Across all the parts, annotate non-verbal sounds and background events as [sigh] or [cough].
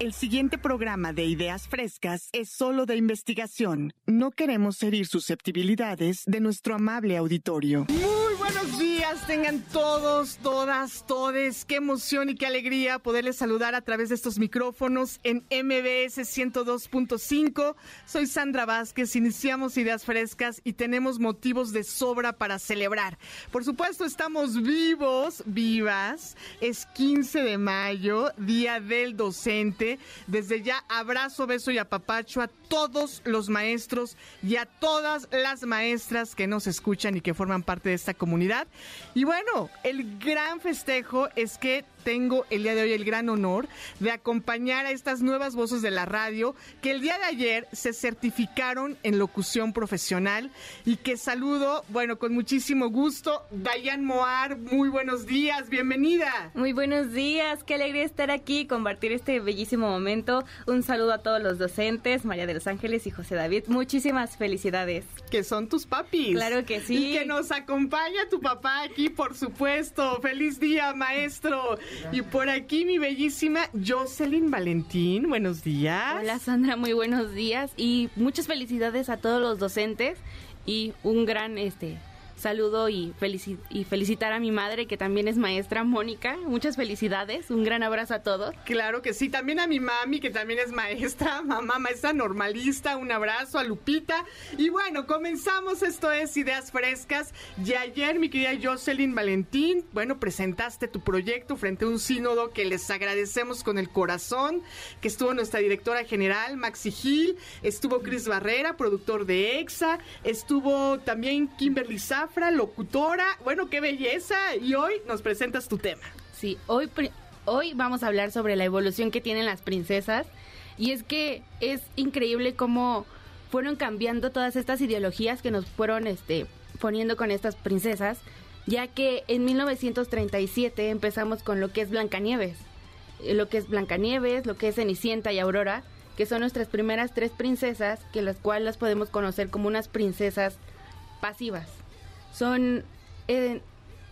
El siguiente programa de Ideas Frescas es solo de investigación. No queremos herir susceptibilidades de nuestro amable auditorio. Buenos días, tengan todos, todas, todes. Qué emoción y qué alegría poderles saludar a través de estos micrófonos en MBS 102.5. Soy Sandra Vázquez, iniciamos Ideas Frescas y tenemos motivos de sobra para celebrar. Por supuesto, estamos vivos, vivas. Es 15 de mayo, Día del Docente desde ya, abrazo, beso y apapacho a todos los maestros y a todas las maestras que nos escuchan y que forman parte de esta comunidad. Y bueno, el gran festejo es que tengo el día de hoy el gran honor de acompañar a estas nuevas voces de la radio que el día de ayer se certificaron en locución profesional y que saludo, bueno, con muchísimo gusto. Dayan Moar, muy buenos días, bienvenida. Muy buenos días, qué alegría estar aquí, compartir este bellísimo momento. Un saludo a todos los docentes, María de los Ángeles y José David. Muchísimas felicidades. Que son tus papis. Claro que sí. Y que nos acompaña tu papá aquí, por supuesto. Feliz día, maestro. Y por aquí mi bellísima Jocelyn Valentín, buenos días. Hola Sandra, muy buenos días y muchas felicidades a todos los docentes y un gran este saludo y, y felicitar a mi madre, que también es maestra, Mónica. Muchas felicidades, un gran abrazo a todos. Claro que sí, también a mi mami, que también es maestra, [laughs] mamá maestra normalista, un abrazo a Lupita. Y bueno, comenzamos, esto es Ideas Frescas. Y ayer, mi querida Jocelyn Valentín, bueno, presentaste tu proyecto frente a un sínodo que les agradecemos con el corazón, que estuvo nuestra directora general, Maxi Gil, estuvo Cris Barrera, productor de EXA, estuvo también Kimberly Saf, locutora. Bueno, qué belleza. Y hoy nos presentas tu tema. Sí, hoy, hoy vamos a hablar sobre la evolución que tienen las princesas. Y es que es increíble cómo fueron cambiando todas estas ideologías que nos fueron este, poniendo con estas princesas, ya que en 1937 empezamos con lo que es Blancanieves, eh, lo que es Blancanieves, lo que es Cenicienta y Aurora, que son nuestras primeras tres princesas, que las cuales las podemos conocer como unas princesas pasivas son eh,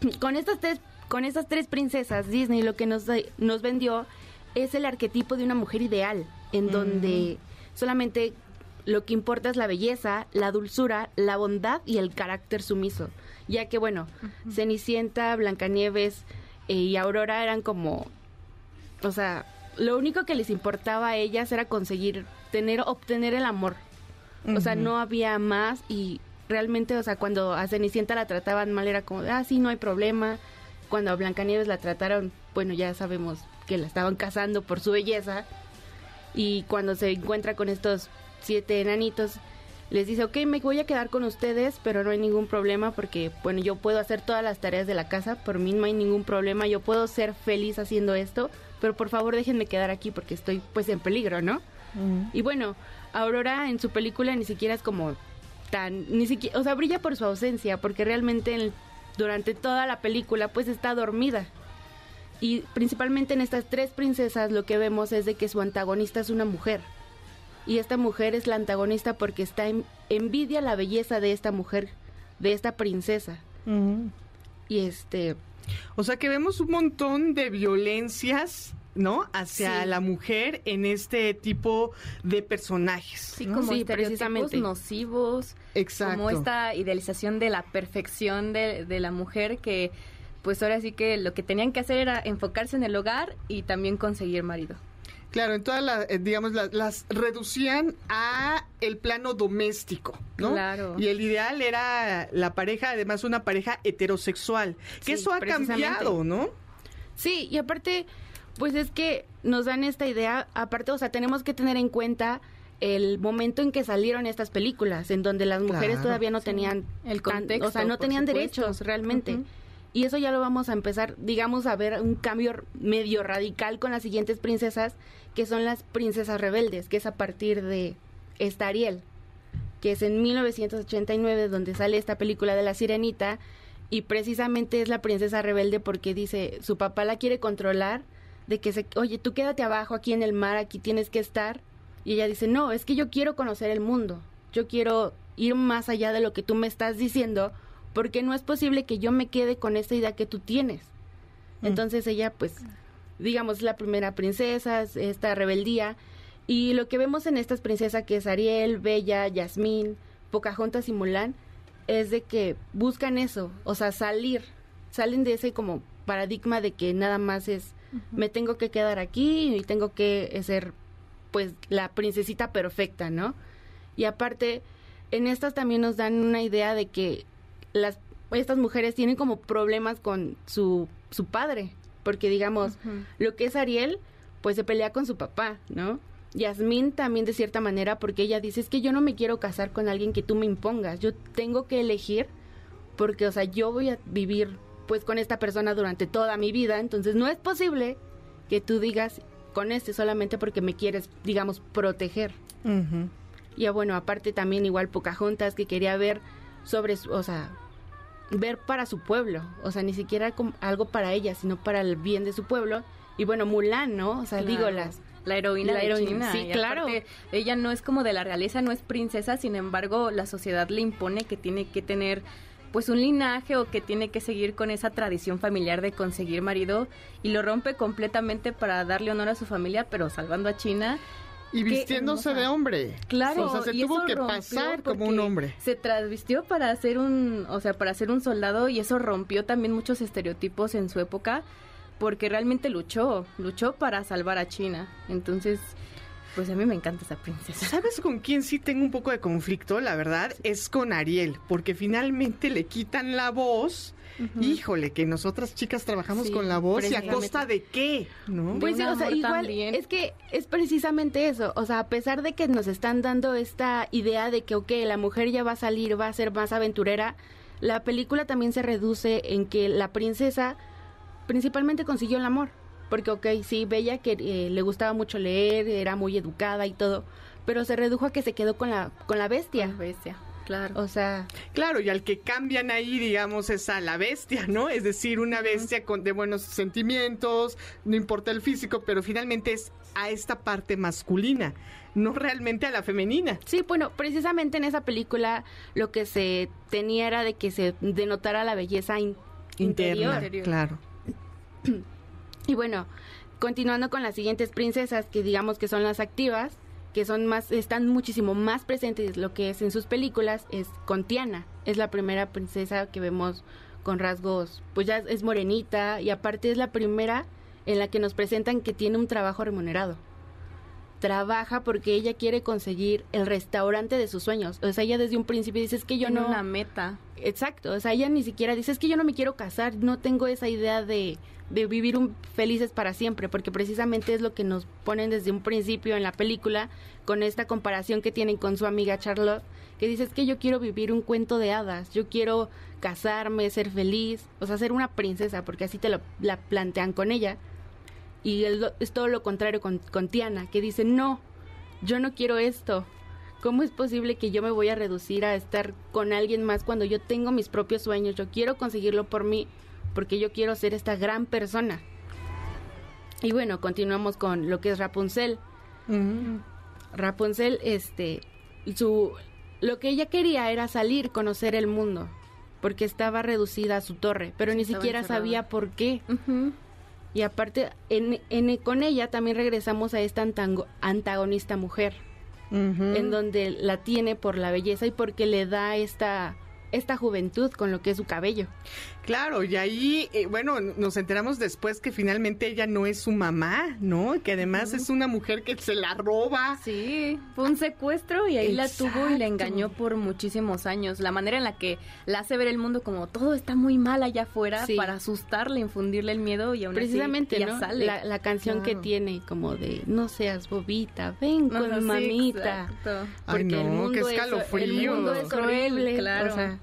[clears throat] con estas tres con estas tres princesas Disney lo que nos nos vendió es el arquetipo de una mujer ideal en donde solamente lo que importa es la belleza, la dulzura, la bondad y el carácter sumiso. Ya que, bueno, Cenicienta, Blancanieves eh, y Aurora eran como. O sea, lo único que les importaba a ellas era conseguir, tener, obtener el amor. O sea, no había más y realmente, o sea, cuando a Cenicienta la trataban mal era como, ah, sí, no hay problema. Cuando a Blancanieves la trataron, bueno, ya sabemos que la estaban casando por su belleza. Y cuando se encuentra con estos siete enanitos, les dice, ok, me voy a quedar con ustedes, pero no hay ningún problema porque, bueno, yo puedo hacer todas las tareas de la casa, por mí no hay ningún problema, yo puedo ser feliz haciendo esto, pero por favor déjenme quedar aquí porque estoy pues en peligro, ¿no? Y bueno, Aurora en su película ni siquiera es como tan, ni siquiera, o sea, brilla por su ausencia, porque realmente durante toda la película pues está dormida. Y principalmente en estas tres princesas lo que vemos es de que su antagonista es una mujer. Y esta mujer es la antagonista porque está en, envidia la belleza de esta mujer, de esta princesa. Y este... O sea que vemos un montón de violencias ¿no? Hacia la mujer en este tipo de personajes. Sí, como precisamente nocivos. Exacto. Como esta idealización de la perfección de, la mujer que pues ahora sí que lo que tenían que hacer era enfocarse en el hogar y también conseguir marido. Claro, en todas las, eh, digamos, las, reducían a el plano doméstico, ¿no? Claro. Y el ideal era la pareja, además una pareja heterosexual, que eso ha cambiado, ¿no? Sí, y aparte, pues es que nos dan esta idea, aparte, o sea, tenemos que tener en cuenta el momento en que salieron estas películas, en donde las mujeres todavía no tenían el contexto, o sea, no tenían derechos realmente. Y eso ya lo vamos a empezar, digamos, a ver un cambio medio radical con las siguientes princesas, que son las princesas rebeldes, que es a partir de esta Ariel. que es en 1989 donde sale esta película de la sirenita y precisamente es la princesa rebelde porque dice, su papá la quiere controlar, de que se, oye, tú quédate abajo aquí en el mar, aquí tienes que estar. Y ella dice, no, es que yo quiero conocer el mundo, yo quiero ir más allá de lo que tú me estás diciendo, porque no es posible que yo me quede con esta idea que tú tienes. Mm. Entonces ella, pues, digamos, la primera princesa, esta rebeldía, y lo que vemos en estas princesas que es Ariel, Bella, Yasmín, Pocahontas y Mulan, es de que buscan eso, o sea, salir, salen de ese como paradigma de que nada más es me tengo que quedar aquí y tengo que ser pues la princesita perfecta, ¿no? Y aparte, en estas también nos dan una idea de que las estas mujeres tienen como problemas con su, su padre, porque digamos, lo que es Ariel, pues se pelea con su papá, ¿no? Yasmín también de cierta manera, porque ella dice, es que yo no me quiero casar con alguien que tú me impongas, yo tengo que elegir, porque, o sea, yo voy a vivir pues con esta persona durante toda mi vida, entonces no es posible que tú digas con este solamente porque me quieres, digamos, proteger. Y bueno, aparte también igual Pocahontas que quería ver sobre, su, o sea, ver para su pueblo, o sea, ni siquiera algo para ella, sino para el bien de su pueblo. Y bueno, Mulan, ¿no? O sea, digo las la heroína la de Sí, claro. ella no es como de la realeza, no es princesa, sin embargo, la sociedad le impone que tiene que tener pues un linaje o que tiene que seguir con esa tradición familiar de conseguir marido y lo rompe completamente para darle honor a su familia, pero salvando a China. Y vistiéndose de hombre. Claro. O sea, se tuvo que pasar como un hombre. Se transvistió para ser un, o sea, para ser un soldado y eso rompió también muchos estereotipos en su época porque realmente luchó, luchó para salvar a China. Entonces, pues a mí me encanta esa princesa. ¿Sabes con quién sí tengo un poco de conflicto? La verdad es con Ariel, porque finalmente le quitan la voz. Híjole, que nosotras chicas trabajamos con la voz y a costa de qué, ¿no? Pues sí, o sea, igual es que es precisamente eso, o sea, a pesar de que nos están dando esta idea de que, ok, la mujer ya va a salir, va a ser más aventurera, la película también se reduce en que la princesa principalmente consiguió el amor. Porque, ok, sí, Bella que eh, le gustaba mucho leer, era muy educada y todo, pero se redujo a que se quedó con la, con la bestia. bestia. Claro. O sea. Claro, y al que cambian ahí, digamos, es a la bestia, ¿no? Es decir, una bestia con de buenos sentimientos, no importa el físico, pero finalmente es a esta parte masculina, no realmente a la femenina. Sí, bueno, precisamente en esa película lo que se tenía era de que se denotara la belleza Interna, Claro. [clears throat] Y bueno, continuando con las siguientes princesas, que digamos que son las activas, que son más, están muchísimo más presentes lo que es en sus películas, es con Tiana. Es la primera princesa que vemos con rasgos, pues ya es morenita y aparte es la primera en la que nos presentan que tiene un trabajo remunerado. Trabaja porque ella quiere conseguir el restaurante de sus sueños. O sea, ella desde un principio dice es que yo no... una meta. Exacto, o sea, ella ni siquiera dice es que yo no me quiero casar, no tengo esa idea de de vivir un, felices para siempre, porque precisamente es lo que nos ponen desde un principio en la película, con esta comparación que tienen con su amiga Charlotte, que dice es que yo quiero vivir un cuento de hadas, yo quiero casarme, ser feliz, o sea, ser una princesa, porque así te lo la plantean con ella. Y es todo lo contrario con, con Tiana, que dice, no, yo no quiero esto. ¿Cómo es posible que yo me voy a reducir a estar con alguien más cuando yo tengo mis propios sueños? Yo quiero conseguirlo por mí porque yo quiero ser esta gran persona. Y bueno, continuamos con lo que es Rapunzel. Rapunzel, este, su, lo que ella quería era salir, conocer el mundo, porque estaba reducida a su torre, pero ni siquiera sabía por qué. Y aparte, en, en, con ella también regresamos a esta antagonista mujer, en donde la tiene por la belleza y porque le da esta esta juventud con lo que es su cabello. Claro, y ahí, eh, bueno, nos enteramos después que finalmente ella no es su mamá, ¿no? Que además es una mujer que se la roba. Sí, fue un secuestro y ahí la tuvo y la engañó por muchísimos años. La manera en la que la hace ver el mundo como todo está muy mal allá afuera para asustarle, infundirle el miedo y aún Precisamente, así sale. La, canción que tiene como de no seas bobita, ven con mamita. Porque el mundo es, el mundo es horrible, claro. O sea,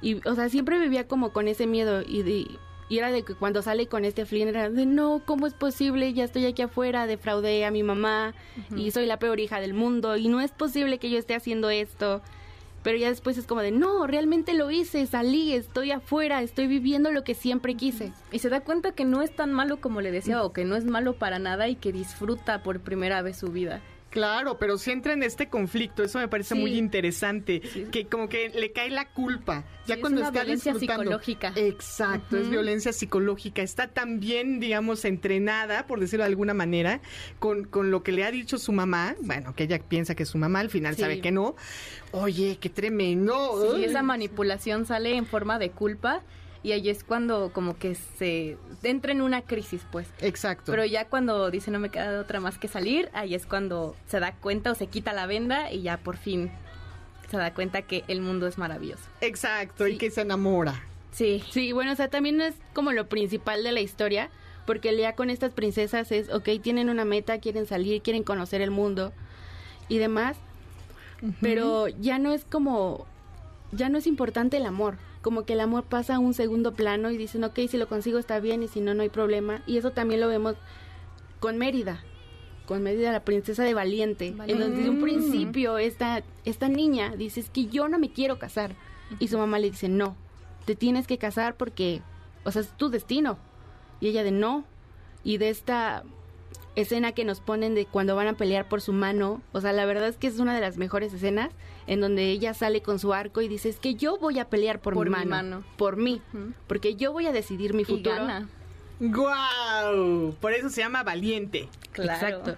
y, o sea, siempre vivía como con ese miedo y, Y era de que cuando sale con este Flynn era de no, ¿cómo es posible? Ya estoy aquí afuera, defraudé a mi mamá y soy la peor hija del mundo y no es posible que yo esté haciendo esto. Pero ya después es como de no, realmente lo hice, salí, estoy afuera, estoy viviendo lo que siempre quise. Y se da cuenta que no es tan malo como le decía o que no es malo para nada y que disfruta por primera vez su vida. Claro, pero si entra en este conflicto, eso me parece muy interesante, que como que le cae la culpa, ya cuando es está violencia psicológica. Exacto, es violencia psicológica, está también, digamos, entrenada, por decirlo de alguna manera, con, con lo que le ha dicho su mamá, bueno, que ella piensa que es su mamá, al final sabe que no. Oye, qué tremendo. Sí, esa manipulación sale en forma de culpa y ahí es cuando como que se entra en una crisis, pues. Exacto. Pero ya cuando dice no me queda otra más que salir, ahí es cuando se da cuenta o se quita la venda y ya por fin se da cuenta que el mundo es maravilloso. Exacto, y que se enamora. Sí. Sí, bueno, o sea, también es como lo principal de la historia, porque ya con estas princesas es, ok, tienen una meta, quieren salir, quieren conocer el mundo y demás, pero ya no es como, ya no es importante el amor, como que el amor pasa a un segundo plano y dicen, ok, si lo consigo está bien y si no, no hay problema. Y eso también lo vemos con Mérida, con Mérida, la princesa de Valiente, en donde desde un principio esta, esta niña dice, es que yo no me quiero casar. Y su mamá le dice, no, te tienes que casar porque, o sea, es tu destino. Y ella de no. Y de esta escena que nos ponen de cuando van a pelear por su mano, o sea, la verdad es que es una de las mejores escenas en donde ella sale con su arco y dice, es que yo voy a pelear por, mi, mano, por mí, porque yo voy a decidir mi futuro. Y ¡Guau! Por eso se llama Valiente. Exacto.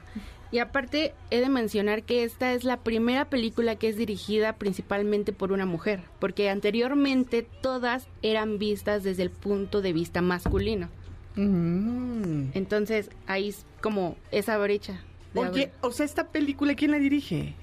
Y aparte, he de mencionar que esta es la primera película que es dirigida principalmente por una mujer, porque anteriormente todas eran vistas desde el punto de vista masculino. Mm. Entonces, ahí es como esa brecha. Oye, o sea, esta película, ¿quién la dirige?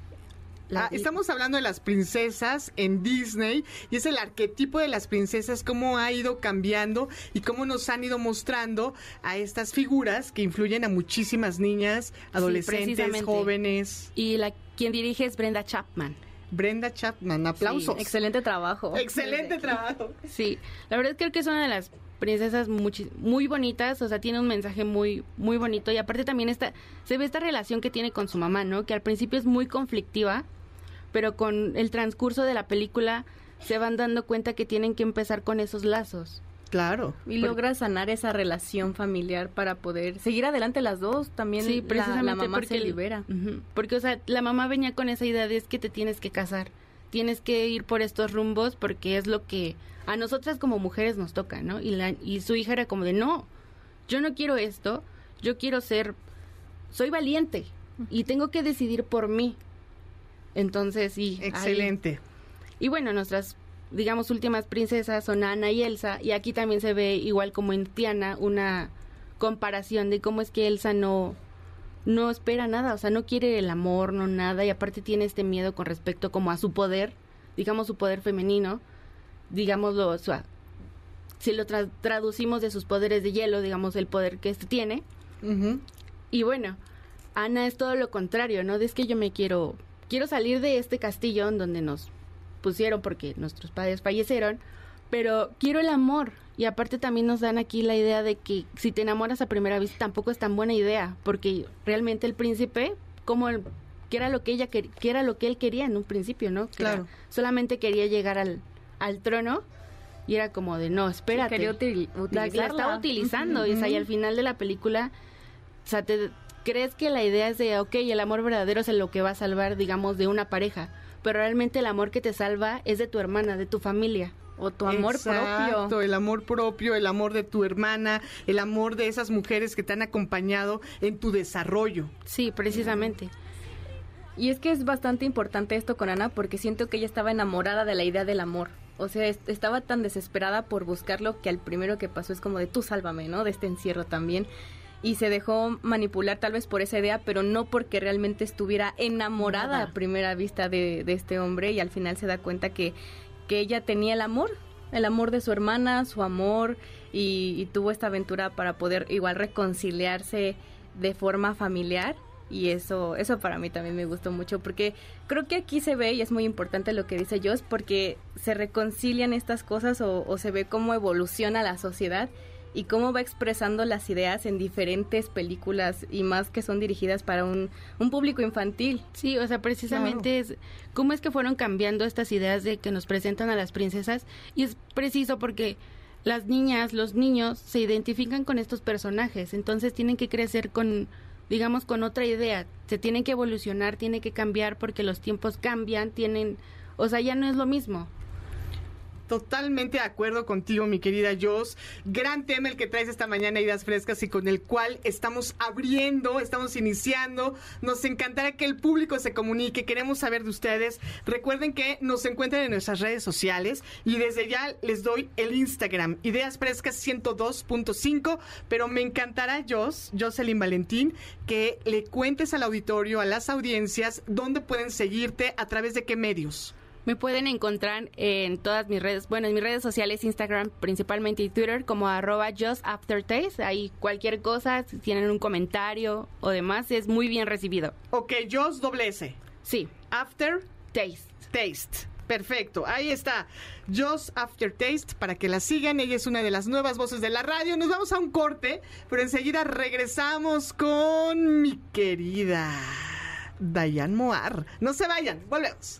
Ah, estamos hablando de las princesas en Disney y es el arquetipo de las princesas, cómo ha ido cambiando y cómo nos han ido mostrando a estas figuras que influyen a muchísimas niñas, adolescentes, jóvenes. Y la quien dirige es Brenda Chapman. Brenda Chapman, aplausos. excelente trabajo. Excelente [laughs] trabajo. Sí, la verdad creo que es una de las princesas muy, muy bonitas, o sea, tiene un mensaje muy muy bonito y aparte también está se ve esta relación que tiene con su mamá, ¿no? Que al principio es muy conflictiva, pero con el transcurso de la película se van dando cuenta que tienen que empezar con esos lazos. Claro. Y logra sanar esa relación familiar para poder seguir adelante las dos. También sí, precisamente la, mamá se libera. porque, o sea, la mamá venía con esa idea de es que te tienes que casar. Tienes que ir por estos rumbos porque es lo que a nosotras como mujeres nos toca, ¿no? Y, la, y su hija era como de, no, yo no quiero esto, yo quiero ser, soy valiente y tengo que decidir por mí. Entonces, sí. Excelente. y bueno, nuestras, digamos, últimas princesas son Ana y Elsa, y aquí también se ve, igual como en Tiana, una comparación de cómo es que Elsa no, no espera nada, o sea, no quiere el amor, no nada, y aparte tiene este miedo con respecto como a su poder, digamos su poder femenino, digámoslo, si lo traducimos de sus poderes de hielo, digamos el poder que este tiene. Y bueno, Ana es todo lo contrario, ¿no? Es que yo me quiero, quiero salir de este castillo en donde nos pusieron porque nuestros padres fallecieron, pero quiero el amor. Y aparte también nos dan aquí la idea de que si te enamoras a primera vista tampoco es tan buena idea, porque realmente el príncipe, como el, que era lo que ella que era lo que él quería en un principio, ¿no? claro. solamente quería llegar al, al trono y era como de no, espérate. la, estaba utilizando y, al final de la película, o sea, te, crees que la idea es de, ok, el amor verdadero es lo que va a salvar, digamos, de una pareja, pero realmente el amor que te salva es de tu hermana, de tu familia. O tu amor propio. el amor propio, el amor de tu hermana, el amor de esas mujeres que te han acompañado en tu desarrollo. Sí, precisamente. Y es que es bastante importante esto con Ana porque siento que ella estaba enamorada de la idea del amor. O sea, estaba tan desesperada por buscarlo que al primero que pasó es como de tú sálvame, ¿no? De este encierro también. Y se dejó manipular tal vez por esa idea, pero no porque realmente estuviera enamorada a primera vista de, este hombre y al final se da cuenta que, que ella tenía el amor, el amor de su hermana, su amor y, y tuvo esta aventura para poder igual reconciliarse de forma familiar y eso eso para mí también me gustó mucho porque creo que aquí se ve y es muy importante lo que dice Joss porque se reconcilian estas cosas o, se ve cómo evoluciona la sociedad y cómo va expresando las ideas en diferentes películas y más que son dirigidas para un, un público infantil. Sí, o sea, precisamente es cómo es que fueron cambiando estas ideas de que nos presentan a las princesas y es preciso porque las niñas, los niños se identifican con estos personajes, entonces tienen que crecer con digamos con otra idea, se tienen que evolucionar, tienen que cambiar porque los tiempos cambian, tienen, o sea, ya no es lo mismo. Totalmente de acuerdo contigo, mi querida Jos. Gran tema el que traes esta mañana, Ideas Frescas, y con el cual estamos abriendo, estamos iniciando. Nos encantará que el público se comunique, queremos saber de ustedes. Recuerden que nos encuentran en nuestras redes sociales y desde ya les doy el Instagram, Ideas Frescas 102.5, pero me encantará, Jos, Jocelyn Valentín, que le cuentes al auditorio, a las audiencias, dónde pueden seguirte, a través de qué medios. Me pueden encontrar en todas mis redes, bueno, en mis redes sociales, Instagram principalmente y Twitter como arroba justaftertaste. Ahí cualquier cosa, si tienen un comentario o demás, es muy bien recibido. Ok, Just doble S. Sí. After Taste. Taste. Perfecto, ahí está. Just After Taste, para que la sigan. Ella es una de las nuevas voces de la radio. Nos vamos a un corte, pero enseguida regresamos con mi querida Dayan Moar. No se vayan, volvemos.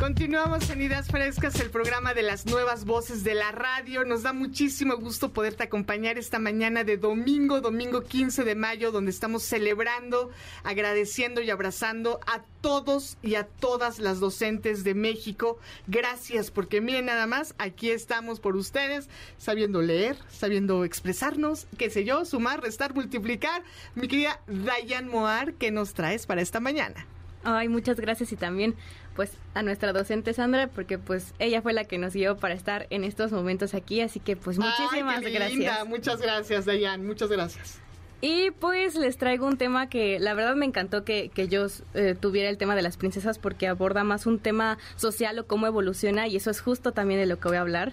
Continuamos en Ideas Frescas, el programa de las nuevas voces de la radio. Nos da muchísimo gusto poderte acompañar esta mañana de domingo, domingo 15 de mayo, donde estamos celebrando, agradeciendo y abrazando a todos y a todas las docentes de México. Gracias, porque miren nada más, aquí estamos por ustedes, sabiendo leer, sabiendo expresarnos, qué sé yo, sumar, restar, multiplicar. Mi querida Dayan Moar, ¿qué nos traes para esta mañana? Ay, muchas gracias y también pues a nuestra docente Sandra porque pues ella fue la que nos guió para estar en estos momentos aquí, así que pues muchísimas Ay, qué gracias. linda. Muchas gracias, Dayan, muchas gracias. Y pues les traigo un tema que la verdad me encantó que, que yo eh, tuviera el tema de las princesas porque aborda más un tema social o cómo evoluciona y eso es justo también de lo que voy a hablar.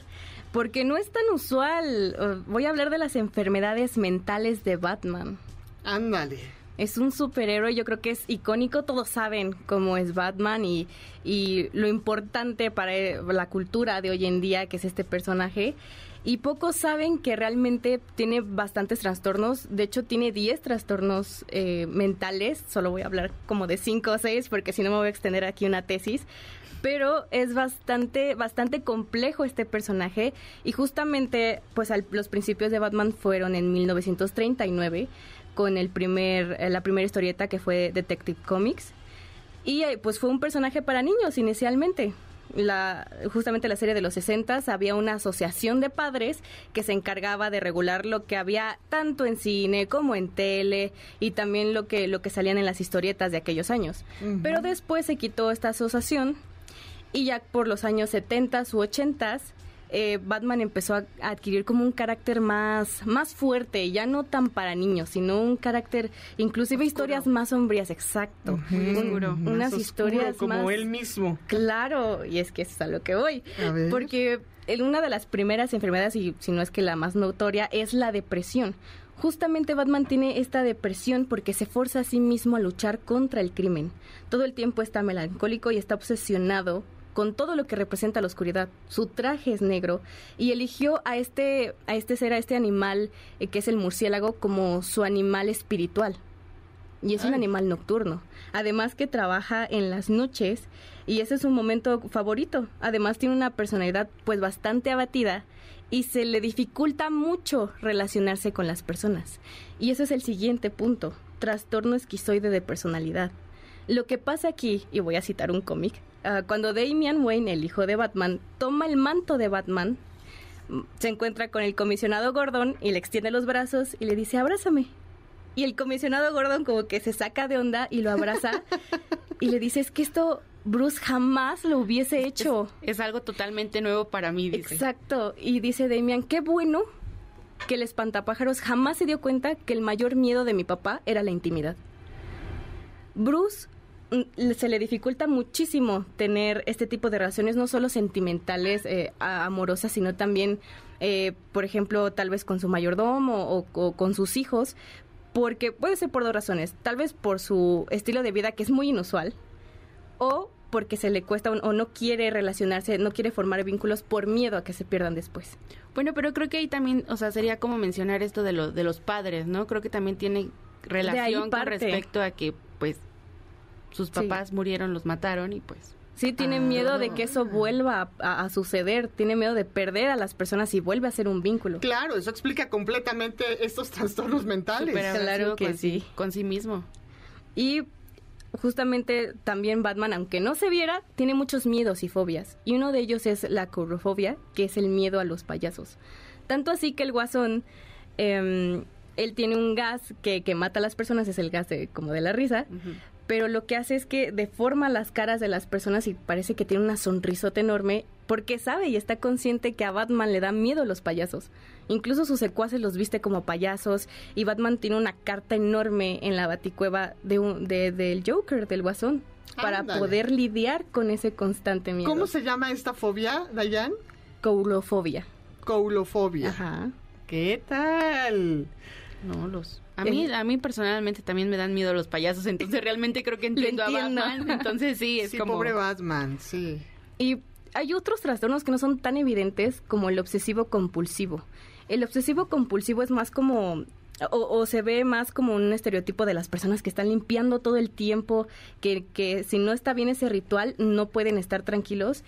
Porque no es tan usual. Voy a hablar de las enfermedades mentales de Batman. Ándale. Es un superhéroe, yo creo que es icónico, todos saben cómo es Batman y, y lo importante para eh, la cultura de hoy en día que es este personaje. Y pocos saben que realmente tiene bastantes trastornos, de hecho tiene 10 trastornos eh, mentales, solo voy a hablar como de 5 o 6 porque si no me voy a extender aquí una tesis. Pero es bastante, bastante complejo este personaje y justamente pues los principios de Batman fueron en 1939 con el primer, eh, la primera historieta que fue Detective Comics. Y eh, pues fue un personaje para niños inicialmente. La, justamente la serie de los 60 había una asociación de padres que se encargaba de regular lo que había tanto en cine como en tele y también lo que, lo que salían en las historietas de aquellos años. Pero después se quitó esta asociación y ya por los años 70 u 80 eh, Batman empezó a a adquirir como un carácter más, más fuerte, ya no tan para niños, sino un carácter, inclusive historias más sombrías, exacto. Oscuro. Unas oscuro, historias como más... él mismo. Claro, y es que eso es a lo que voy. Porque una de las primeras enfermedades, y si no es que la más notoria, es la depresión. Justamente Batman tiene esta depresión porque se forza a sí mismo a luchar contra el crimen. Todo el tiempo está melancólico y está obsesionado con todo lo que representa la oscuridad. Su traje es negro y eligió a este, a este ser, a este animal eh, que es el murciélago, como su animal espiritual y es un animal nocturno. Además que trabaja en las noches y ese es su momento favorito. Además tiene una personalidad pues bastante abatida y se le dificulta mucho relacionarse con las personas. Y ese es el siguiente punto, trastorno esquizoide de personalidad. Lo que pasa aquí, y voy a citar un cómic, ah, cuando Damian Wayne, el hijo de Batman, toma el manto de Batman, mm, se encuentra con el comisionado Gordon y le extiende los brazos y le dice, abrázame. Y el comisionado Gordon como que se saca de onda y lo abraza [laughs] y le dice, es que esto Bruce jamás lo hubiese hecho. Es algo totalmente nuevo para mí, dice. Exacto. Y dice Damian, qué bueno que el espantapájaros jamás se dio cuenta que el mayor miedo de mi papá era la intimidad. Bruce se le dificulta muchísimo tener este tipo de relaciones, no solo sentimentales, eh, amorosas, sino también, eh, por ejemplo, tal vez con su mayordomo o, con sus hijos, porque puede ser por dos razones. Tal vez por su estilo de vida que es muy inusual, o porque se le cuesta o no quiere relacionarse, no quiere formar vínculos por miedo a que se pierdan después. Bueno, pero creo que ahí también, o sea, sería como mencionar esto de, lo, de los padres, ¿no? Creo que también tiene relación con respecto a que, pues, sus papás murieron, los mataron y pues... Sí, tiene miedo de que eso vuelva a, suceder, tiene miedo de perder a las personas y vuelve a ser un vínculo. Claro, eso explica completamente estos trastornos mentales. claro que sí. Con sí mismo. Y justamente también Batman, aunque no se viera, tiene muchos miedos y fobias. Y uno de ellos es la corofobia, que es el miedo a los payasos. Tanto así que el guasón, em, él tiene un gas que, que, mata a las personas, es el gas de, como de la risa, pero lo que hace es que deforma las caras de las personas y parece que tiene una sonrisota enorme porque sabe y está consciente que a Batman le da miedo los payasos. Incluso sus secuaces los viste como payasos y Batman tiene una carta enorme en la baticueva de un, de, del Joker, del Guasón, para poder lidiar con ese constante miedo. ¿Cómo se llama esta fobia, Dayan? Coulofobia. Coulofobia. Ajá. ¿Qué tal? No, los a mí, a mí personalmente también me dan miedo los payasos, entonces realmente creo que [laughs] entiendo, a Batman. Entonces sí, es sí, como... pobre Batman, sí. Y hay otros trastornos que no son tan evidentes como el obsesivo compulsivo. El obsesivo compulsivo es más como o, se ve más como un estereotipo de las personas que están limpiando todo el tiempo, que, que si no está bien ese ritual no pueden estar tranquilos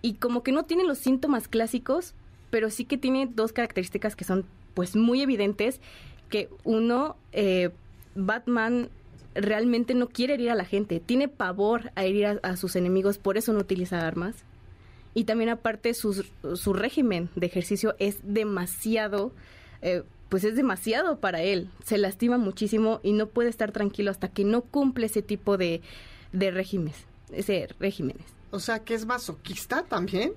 y como que no tienen los síntomas clásicos, pero sí que tiene dos características que son pues muy evidentes que uno, eh, Batman realmente no quiere herir a la gente, tiene pavor a herir a, sus enemigos, por eso no utiliza armas. Y también aparte su, régimen de ejercicio es demasiado, eh, pues es demasiado para él. Se lastima muchísimo y no puede estar tranquilo hasta que no cumple ese tipo de, de regímenes, ese regímenes. O sea, que es masoquista también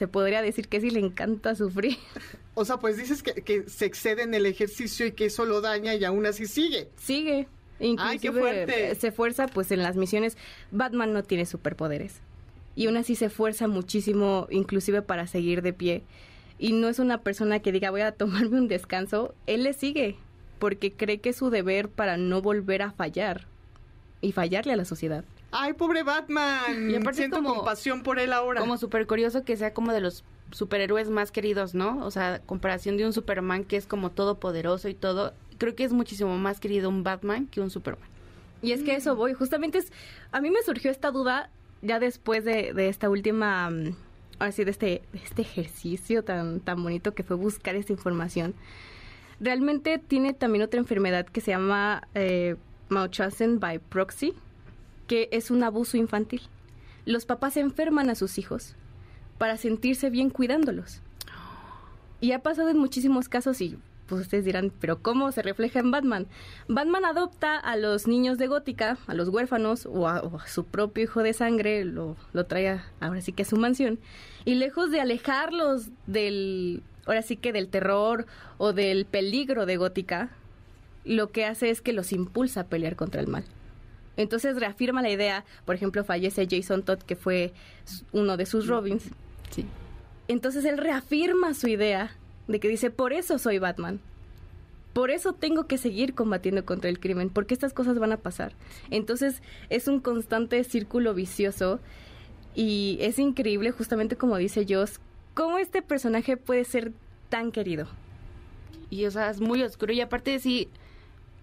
se podría decir que sí le encanta sufrir. [laughs] O sea, pues dices que, se excede en el ejercicio y que eso lo daña y aún así sigue. Sigue. Inclusive Ay, qué fuerte. se fuerza, pues en las misiones, Batman no tiene superpoderes. Y aún así se esfuerza muchísimo, inclusive para seguir de pie. Y no es una persona que diga voy a tomarme un descanso, él le sigue, porque cree que es su deber para no volver a fallar y fallarle a la sociedad. Ay, pobre Batman. Y aparte Siento como, compasión por él ahora. Como súper curioso que sea como de los superhéroes más queridos, ¿no? O sea, comparación de un Superman que es como todopoderoso y todo. Creo que es muchísimo más querido un Batman que un Superman. Y es que eso voy. Justamente es. A mí me surgió esta duda ya después de, esta última. Mm, así de este, de este ejercicio tan, tan bonito que fue buscar esta información. Realmente tiene también otra enfermedad que se llama eh, by proxy que es un abuso infantil. Los papás enferman a sus hijos para sentirse bien cuidándolos. Y ha pasado en muchísimos casos y pues ustedes dirán, pero ¿cómo se refleja en Batman? Batman adopta a los niños de Gótica, a los huérfanos o a, su propio hijo de sangre, lo, lo trae ahora sí que a su mansión, y lejos de alejarlos del, ahora sí que del terror o del peligro de Gótica, lo que hace es que los impulsa a pelear contra el mal. Entonces reafirma la idea, por ejemplo, fallece Jason Todd, que fue uno de sus Robins. Sí. Entonces él reafirma su idea de que dice, por eso soy Batman. Por eso tengo que seguir combatiendo contra el crimen, porque estas cosas van a pasar. Entonces es un constante círculo vicioso y es increíble, justamente como dice Joss, cómo este personaje puede ser tan querido. Y o sea, es muy oscuro y aparte de sí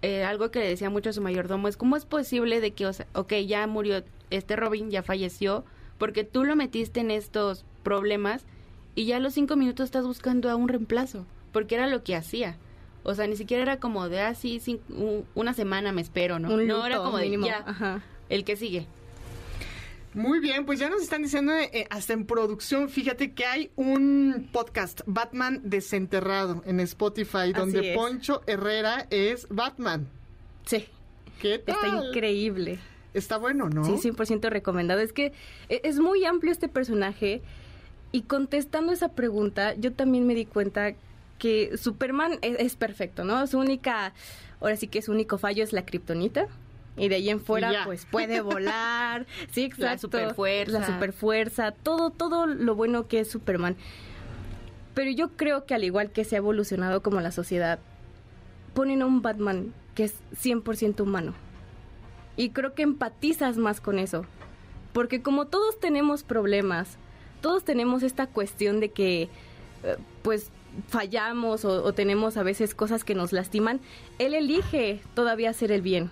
eh, algo que le decía mucho a su mayordomo es cómo es posible de que, o sea, ok, ya murió este Robin, ya falleció, porque tú lo metiste en estos problemas y ya a los cinco minutos estás buscando a un reemplazo, porque era lo que hacía. O sea, ni siquiera era como de así, ah, una semana me espero, ¿no? no era como de ya, el que sigue. Muy bien, pues ya nos están diciendo eh, hasta en producción, fíjate que hay un podcast, Batman Desenterrado, en Spotify, donde Poncho Herrera es Batman. Sí. ¿Qué tal? Está increíble. Está bueno, ¿no? Sí, 100% recomendado. Es que e, es muy amplio este personaje y contestando esa pregunta, yo también me di cuenta que Superman es, perfecto, ¿no? Su única, ahora sí que su único fallo es la kriptonita. Y de ahí en fuera, pues puede [laughs] volar. sí, exacto. La superfuerza. La superfuerza. Todo, todo lo bueno que es Superman. Pero yo creo que al igual que se ha evolucionado como la sociedad, ponen a un Batman que es 100% humano. Y creo que empatizas más con eso. Porque como todos tenemos problemas, todos tenemos esta cuestión de que, eh, pues, fallamos o, tenemos a veces cosas que nos lastiman, él elige todavía hacer el bien.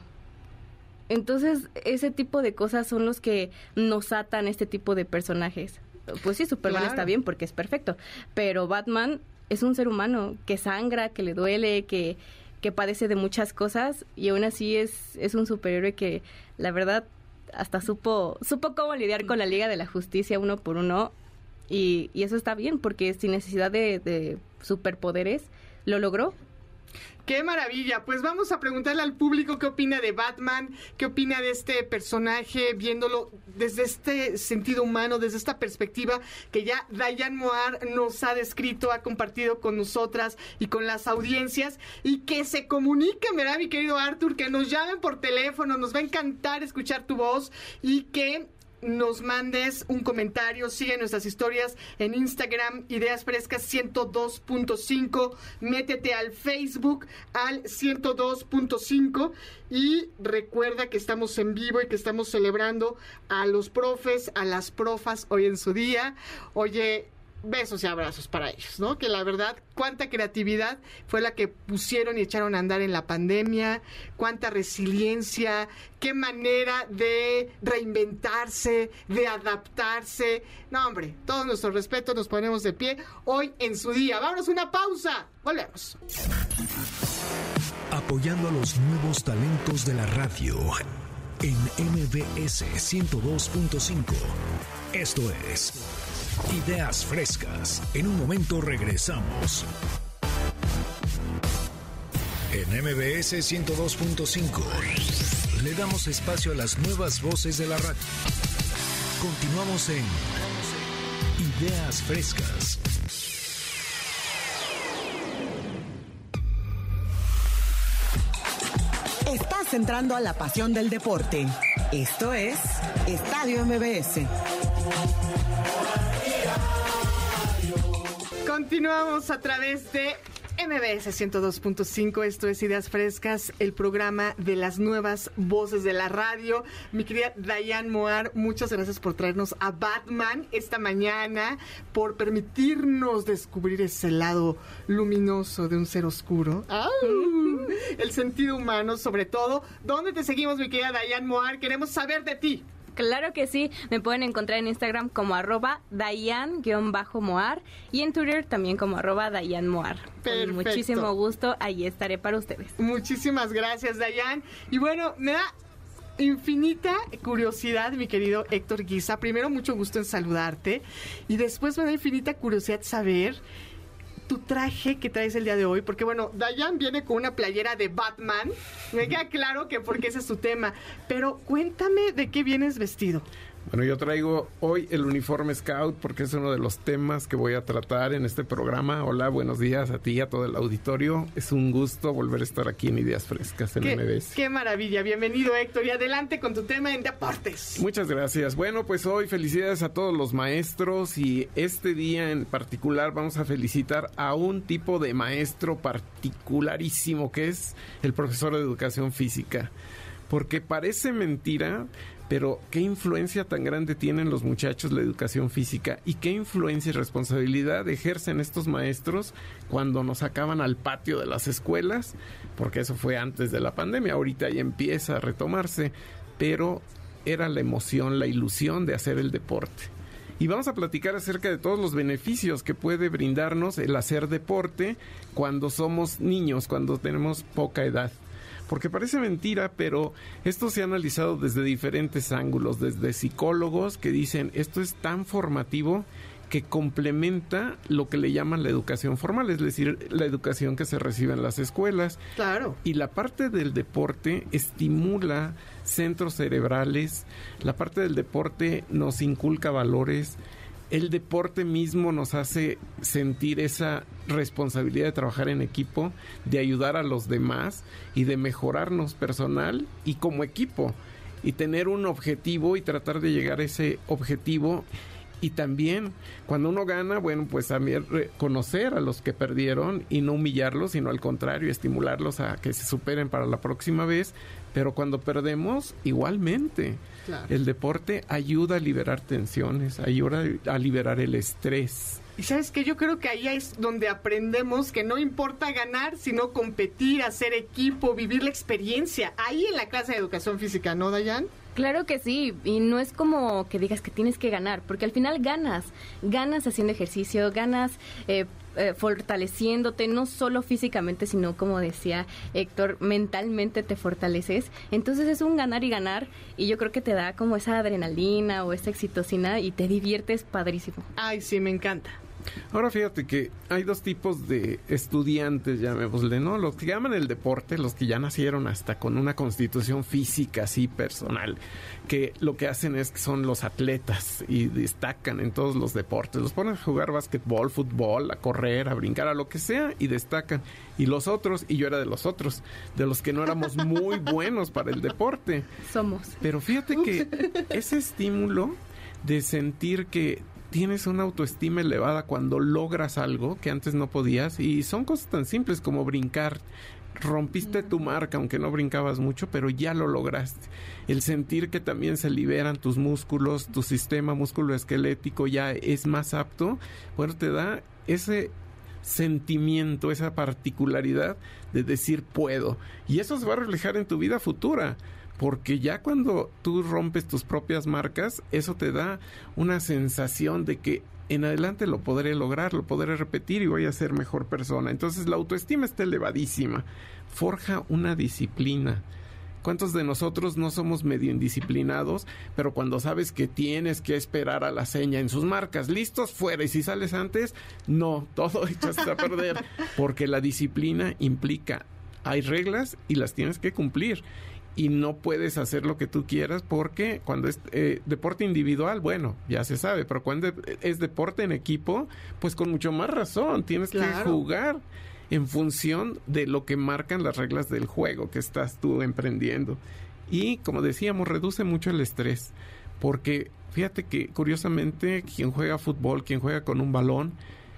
Entonces, ese tipo de cosas son los que nos atan este tipo de personajes. Pues sí, Superman está bien porque es perfecto, pero Batman es un ser humano que sangra, que le duele, que, que padece de muchas cosas y aún así es, es un superhéroe que la verdad hasta supo, supo cómo lidiar con la Liga de la Justicia uno por uno y, y eso está bien porque sin necesidad de, de superpoderes lo logró. Qué maravilla. Pues vamos a preguntarle al público qué opina de Batman, qué opina de este personaje, viéndolo desde este sentido humano, desde esta perspectiva que ya Diane Moar nos ha descrito, ha compartido con nosotras y con las audiencias y que se comuniquen, ¿verdad, mi querido Arthur? Que nos llamen por teléfono, nos va a encantar escuchar tu voz y que nos mandes un comentario, sigue nuestras historias en Instagram, Ideas Frescas 102.5, métete al Facebook al 102.5 y recuerda que estamos en vivo y que estamos celebrando a los profes, a las profas hoy en su día. Oye, besos y abrazos para ellos, ¿no? Que la verdad, cuánta creatividad fue la que pusieron y echaron a andar en la pandemia, cuánta resiliencia, qué manera de reinventarse, de adaptarse. No, hombre, todo nuestro respeto, nos ponemos de pie hoy en su día. Vámonos una pausa, volvemos. Apoyando a los nuevos talentos de la radio en MBS 102.5. Esto es Ideas frescas. En un momento regresamos. En MBS 102.5 le damos espacio a las nuevas voces de la radio. Continuamos en Ideas frescas. Estás entrando a la pasión del deporte. Esto es Estadio MBS. Continuamos a través de MBS 102.5, esto es Ideas Frescas, el programa de las nuevas voces de la radio. Mi querida Diane Moar, muchas gracias por traernos a Batman esta mañana, por permitirnos descubrir ese lado luminoso de un ser oscuro. El sentido humano, sobre todo. ¿Dónde te seguimos, mi querida Diane Moar? Queremos saber de ti. Claro que sí, me pueden encontrar en Instagram como arroba Dayan-Moar y en Twitter también como arroba Dayan Moar. Con muchísimo gusto, ahí estaré para ustedes. Muchísimas gracias, Dayan. Y bueno, me da infinita curiosidad, mi querido Héctor Guisa. Primero, mucho gusto en saludarte. Y después me da infinita curiosidad saber tu traje que traes el día de hoy, porque bueno, Dayan viene con una playera de Batman, me queda claro que porque ese es su tema, pero cuéntame de qué vienes vestido. Bueno, yo traigo hoy el uniforme Scout porque es uno de los temas que voy a tratar en este programa. Hola, buenos días a ti y a todo el auditorio. Es un gusto volver a estar aquí en Ideas Frescas en qué, MBS. Qué maravilla. Bienvenido, Héctor. Y adelante con tu tema en deportes. Muchas gracias. Bueno, pues hoy felicidades a todos los maestros y este día en particular vamos a felicitar a un tipo de maestro particularísimo que es el profesor de educación física porque parece mentira, pero qué influencia tan grande tienen los muchachos la educación física y qué influencia y responsabilidad ejercen estos maestros cuando nos sacaban al patio de las escuelas, porque eso fue antes de la pandemia, ahorita ya empieza a retomarse, pero era la emoción, la ilusión de hacer el deporte. Y vamos a platicar acerca de todos los beneficios que puede brindarnos el hacer deporte cuando somos niños, cuando tenemos poca edad porque parece mentira, pero esto se ha analizado desde diferentes ángulos, desde psicólogos que dicen esto es tan formativo que complementa lo que le llaman la educación formal, es decir, la educación que se recibe en las escuelas. Claro. Y la parte del deporte estimula centros cerebrales, la parte del deporte nos inculca valores, el deporte mismo nos hace sentir esa responsabilidad de trabajar en equipo, de ayudar a los demás y de mejorarnos personal y como equipo. Y tener un objetivo y tratar de llegar a ese objetivo y también cuando uno gana, bueno, pues también conocer a los que perdieron y no humillarlos, sino al contrario, estimularlos a que se superen para la próxima vez. Pero cuando perdemos, igualmente, el deporte ayuda a liberar tensiones, ayuda a liberar el estrés. Y sabes que yo creo que ahí es donde aprendemos que no importa ganar, sino competir, hacer equipo, vivir la experiencia. Ahí en la clase de educación física, ¿no, Dayan? Claro que sí, y no es como que digas que tienes que ganar, porque al final ganas, ganas haciendo ejercicio, ganas eh, eh, fortaleciéndote, no solo físicamente, sino como decía Héctor, mentalmente te fortaleces. Entonces es un ganar y ganar, y yo creo que te da como esa adrenalina o esa exitosina y te diviertes padrísimo. Ay, sí, me encanta. Ahora fíjate que hay dos tipos de estudiantes, llamémosle, ¿no? Los que llaman el deporte, los que ya nacieron hasta con una constitución física así personal, que lo que hacen es que son los atletas y destacan en todos los deportes. Los ponen a jugar básquetbol, fútbol, a correr, a brincar, a lo que sea y destacan. Y los otros, y yo era de los otros, de los que no éramos muy [laughs] buenos para el deporte. Somos. Pero fíjate que [laughs] ese estímulo de sentir que tienes una autoestima elevada cuando logras algo que antes no podías y son cosas tan simples como brincar. Rompiste tu marca, aunque no brincabas mucho, pero ya lo lograste. El sentir que también se liberan tus músculos, tu sistema músculo esquelético ya es más apto, bueno, te da ese sentimiento, esa particularidad de decir puedo. Y eso se va a reflejar en tu vida futura porque ya cuando tú rompes tus propias marcas, eso te da una sensación de que en adelante lo podré lograr, lo podré repetir y voy a ser mejor persona. Entonces la autoestima está elevadísima. Forja una disciplina. ¿Cuántos de nosotros no somos medio indisciplinados, pero cuando sabes que tienes que esperar a la seña en sus marcas, listos, fuera, y si sales antes, no, todo [laughs] echaste a perder, porque la disciplina implica, hay reglas y las tienes que cumplir y no puedes hacer lo que tú quieras porque cuando es eh, deporte individual, bueno, ya se sabe, pero cuando es deporte en equipo, pues con mucho más razón, tienes que jugar en función de lo que marcan las reglas del juego que estás tú emprendiendo. Y como decíamos, reduce mucho el estrés, porque fíjate que curiosamente quien juega fútbol, quien juega con un balón,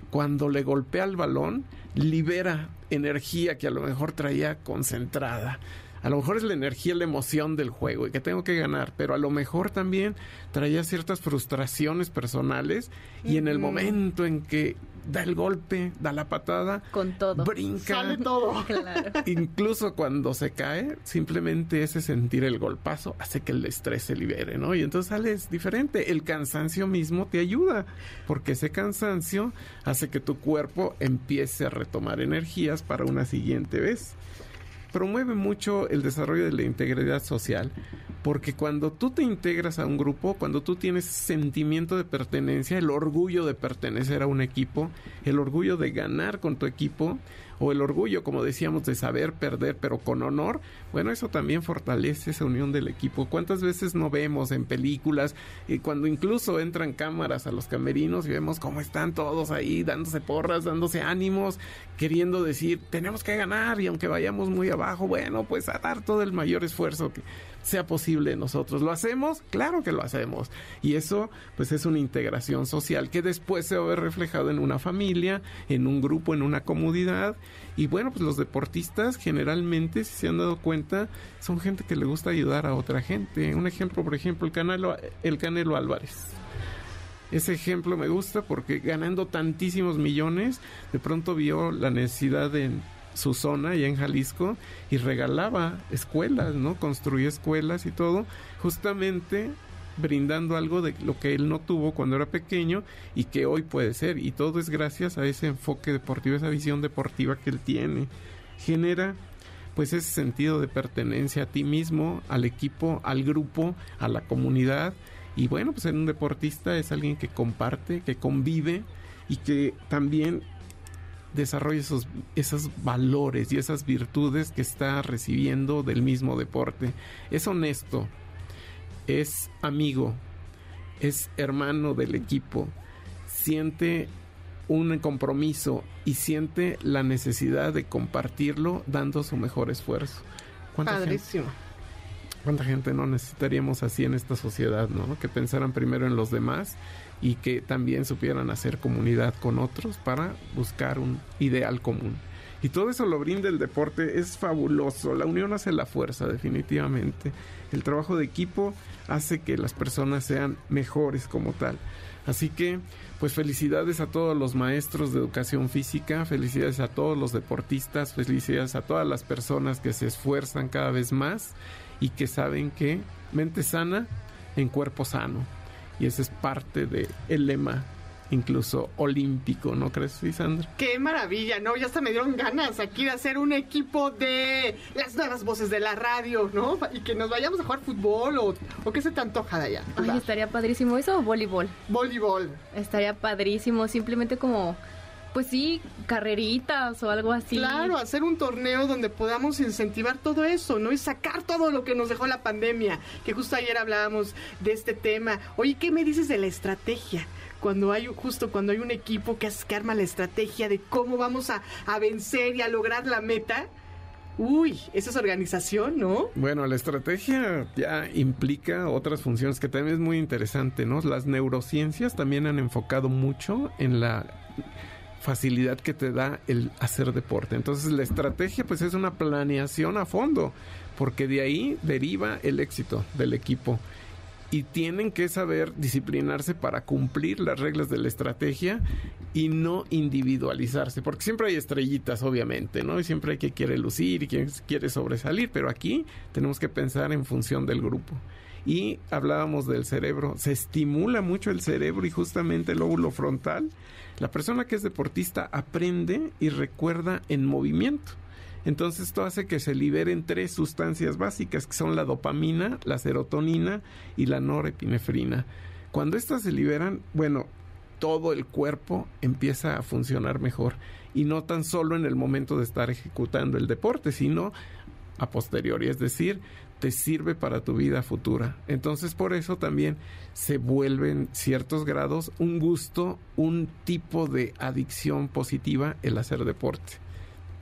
cuando le golpea el balón, libera energía que a lo mejor traía concentrada a lo mejor es la energía, la emoción del juego y que tengo que ganar, pero a lo mejor también traía ciertas frustraciones personales y en el momento en que da el golpe, da la patada, con todo, brinca, sale todo. [laughs] Incluso cuando se cae, simplemente ese sentir el golpazo hace que el estrés se libere, ¿no? Y entonces sales diferente. El cansancio mismo te ayuda, porque ese cansancio hace que tu cuerpo empiece a retomar energías para una siguiente vez promueve mucho el desarrollo de la integridad social, porque cuando tú te integras a un grupo, cuando tú tienes sentimiento de pertenencia, el orgullo de pertenecer a un equipo, el orgullo de ganar con tu equipo, o el orgullo, como decíamos, de saber perder, pero con honor, bueno, eso también fortalece esa unión del equipo. ¿Cuántas veces no vemos en películas, y cuando incluso entran cámaras a los camerinos y vemos cómo están todos ahí dándose porras, dándose ánimos, queriendo decir, tenemos que ganar y aunque vayamos muy abajo, bueno, pues a dar todo el mayor esfuerzo que sea posible nosotros. ¿Lo hacemos? Claro que lo hacemos. Y eso pues es una integración social que después se va a ver reflejado en una familia, en un grupo, en una comunidad. Y bueno, pues los deportistas generalmente, si se han dado cuenta, son gente que le gusta ayudar a otra gente. Un ejemplo, por ejemplo, el Canelo, el Canelo Álvarez. Ese ejemplo me gusta porque ganando tantísimos millones, de pronto vio la necesidad de su zona allá en Jalisco y regalaba escuelas, ¿no? Construía escuelas y todo, justamente brindando algo de lo que él no tuvo cuando era pequeño y que hoy puede ser. Y todo es gracias a ese enfoque deportivo, esa visión deportiva que él tiene. Genera pues ese sentido de pertenencia a ti mismo, al equipo, al grupo, a la comunidad. Y bueno, pues en un deportista es alguien que comparte, que convive y que también desarrolla esos, esos valores y esas virtudes que está recibiendo del mismo deporte. Es honesto, es amigo, es hermano del equipo, siente un compromiso y siente la necesidad de compartirlo dando su mejor esfuerzo. Padrísimo. ¿Cuánta gente no necesitaríamos así en esta sociedad, no? Que pensaran primero en los demás y que también supieran hacer comunidad con otros para buscar un ideal común. Y todo eso lo brinda el deporte, es fabuloso. La unión hace la fuerza, definitivamente. El trabajo de equipo hace que las personas sean mejores como tal. Así que, pues felicidades a todos los maestros de educación física, felicidades a todos los deportistas, felicidades a todas las personas que se esfuerzan cada vez más y que saben que mente sana en cuerpo sano. Y ese es parte del el lema incluso olímpico, ¿no crees, Sandra? Qué maravilla, ¿no? Ya hasta me dieron ganas aquí de hacer un equipo de las nuevas voces de la radio, ¿no? Y que nos vayamos a jugar fútbol o, o qué se te antoja de allá. Ay, estaría padrísimo eso o voleibol. Voleibol. Estaría padrísimo, simplemente como pues sí, carreritas o algo así. Claro, hacer un torneo donde podamos incentivar todo eso, ¿no? Y sacar todo lo que nos dejó la pandemia, que justo ayer hablábamos de este tema. Oye, ¿qué me dices de la estrategia? Cuando hay, justo cuando hay un equipo que, que arma la estrategia de cómo vamos a, a vencer y a lograr la meta, Uy, esa es organización, ¿no? Bueno, la estrategia ya implica otras funciones que también es muy interesante, ¿no? Las neurociencias también han enfocado mucho en la facilidad que te da el hacer deporte. Entonces la estrategia pues es una planeación a fondo, porque de ahí deriva el éxito del equipo. Y tienen que saber disciplinarse para cumplir las reglas de la estrategia y no individualizarse, porque siempre hay estrellitas, obviamente, ¿no? Y siempre hay quien quiere lucir y quien quiere sobresalir, pero aquí tenemos que pensar en función del grupo y hablábamos del cerebro. Se estimula mucho el cerebro y justamente el óvulo frontal. La persona que es deportista aprende y recuerda en movimiento. Entonces esto hace que se liberen tres sustancias básicas que son la dopamina, la serotonina y la norepinefrina. Cuando estas se liberan, bueno, todo el cuerpo empieza a funcionar mejor y no tan solo en el momento de estar ejecutando el deporte, sino a posteriori, es decir, te sirve para tu vida futura. Entonces por eso también se vuelven ciertos grados un gusto, un tipo de adicción positiva el hacer deporte.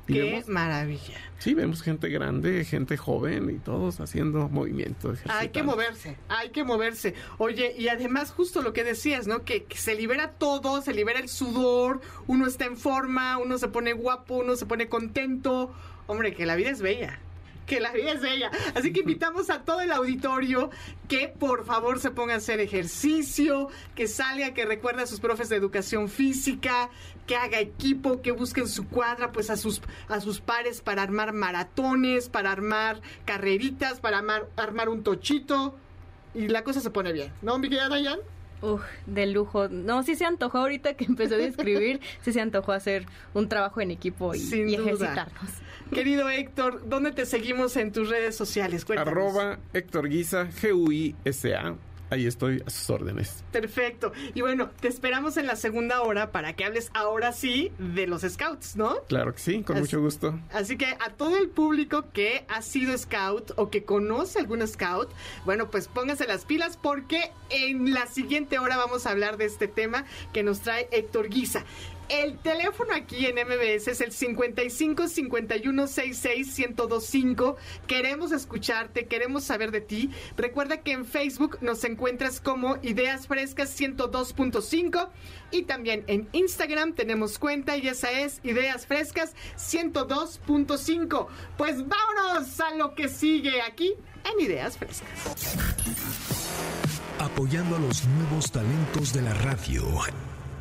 Qué maravilla. Sí, vemos gente grande, gente joven y todos haciendo movimientos. Hay que moverse, hay que moverse. Oye, y además justo lo que decías, ¿no? Que, que, se libera todo, se libera el sudor, uno está en forma, uno se pone guapo, uno se pone contento. Hombre, que la vida es bella que la vida es bella. Así que invitamos a todo el auditorio que por favor se ponga a hacer ejercicio, que salga, que recuerde a sus profes de educación física, que haga equipo, que busquen su cuadra, pues a sus, a sus pares para armar maratones, para armar carreritas, para armar, armar un tochito. Y la cosa se pone bien, ¿no, mi querida Dayan? Uf, de lujo. No, sí se antojó ahorita que empezó a escribir, [laughs] sí se antojó hacer un trabajo en equipo y, y ejercitarnos. Querido Héctor, ¿dónde te seguimos en tus redes sociales? Cuéntanos. Arroba Héctor Guisa, G-U-I-S-A ahí estoy a sus órdenes. Perfecto. Y bueno, te esperamos en la segunda hora para que hables ahora sí de los scouts, ¿no? Claro que sí, con mucho gusto. Así que a todo el público que ha sido scout o que conoce algún scout, bueno, pues póngase las pilas porque en la siguiente hora vamos a hablar de este tema que nos trae Héctor Guisa. El teléfono aquí en MBS es el 55 51 66 1025. Queremos escucharte, queremos saber de ti. Recuerda que en Facebook nos encuentras como Ideas Frescas 102.5 y también en Instagram tenemos cuenta y esa es Ideas Frescas 102.5. Pues vámonos a lo que sigue aquí en Ideas Frescas. Apoyando a los nuevos talentos de la radio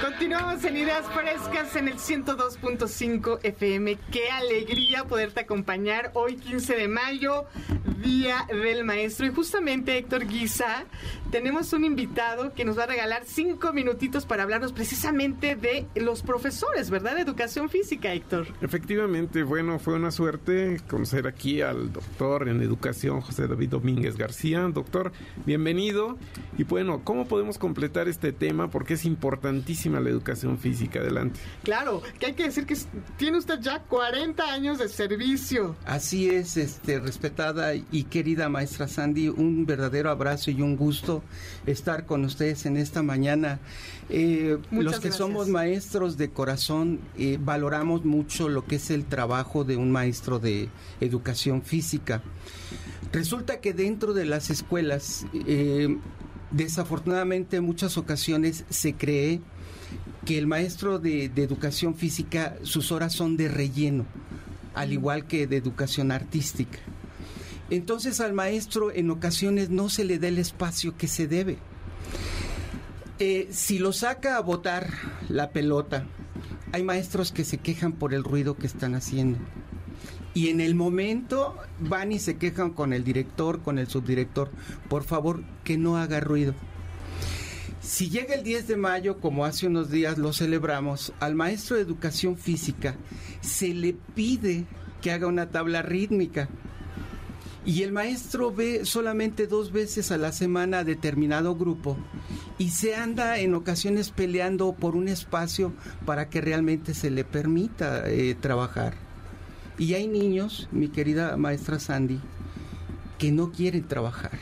Continuamos en Ideas Frescas en el 102.5 FM. Qué alegría poderte acompañar hoy 15 de mayo Día del Maestro. Y justamente, Héctor Guisa, tenemos un invitado que nos va a regalar cinco minutitos para hablarnos precisamente de los profesores, ¿verdad? De educación física, Héctor. Efectivamente, bueno, fue una suerte conocer aquí al doctor en educación, José David Domínguez García. Doctor, bienvenido. Y bueno, ¿cómo podemos completar este tema? Porque es la educación física. Adelante. Claro, que hay que decir que tiene usted ya 40 años de servicio. Así es, este, respetada y querida maestra Sandy, un verdadero abrazo y un gusto estar con ustedes en esta mañana. Eh, los que somos maestros de corazón eh, valoramos mucho lo que es el trabajo de un maestro de educación física. Resulta que dentro de las escuelas, eh, desafortunadamente en muchas ocasiones se cree que el maestro de, de, educación física, sus horas son de relleno, al igual que de educación artística. Entonces al maestro en ocasiones no se le da el espacio que se debe. Eh, si lo saca a botar la pelota, hay maestros que se quejan por el ruido que están haciendo. Y en el momento van y se quejan con el director, con el subdirector, por favor que no haga ruido. Si llega el 10 de mayo, como hace unos días lo celebramos, al maestro de educación física se le pide que haga una tabla rítmica y el maestro ve solamente dos veces a la semana a determinado grupo y se anda en ocasiones peleando por un espacio para que realmente se le permita eh, trabajar. Y hay niños, mi querida maestra Sandy, que no quieren trabajar.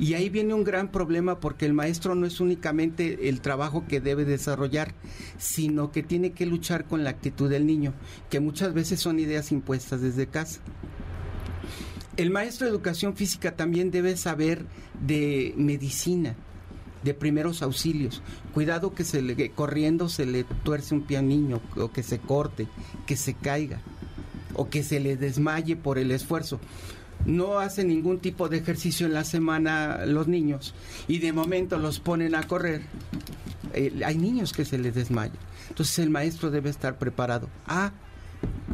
Y ahí viene un gran problema porque el maestro no es únicamente el trabajo que debe desarrollar, sino que tiene que luchar con la actitud del niño, que muchas veces son ideas impuestas desde casa el maestro de educación física también debe saber de medicina, de primeros auxilios. Cuidado que se le, corriendo se le tuerce un pie niño, o que se corte, que se caiga, o que se le desmaye por el esfuerzo. No hacen ningún tipo de ejercicio en la semana los niños y de momento los ponen a correr. Eh, hay niños que se les desmayan. Entonces el maestro debe estar preparado. Ah,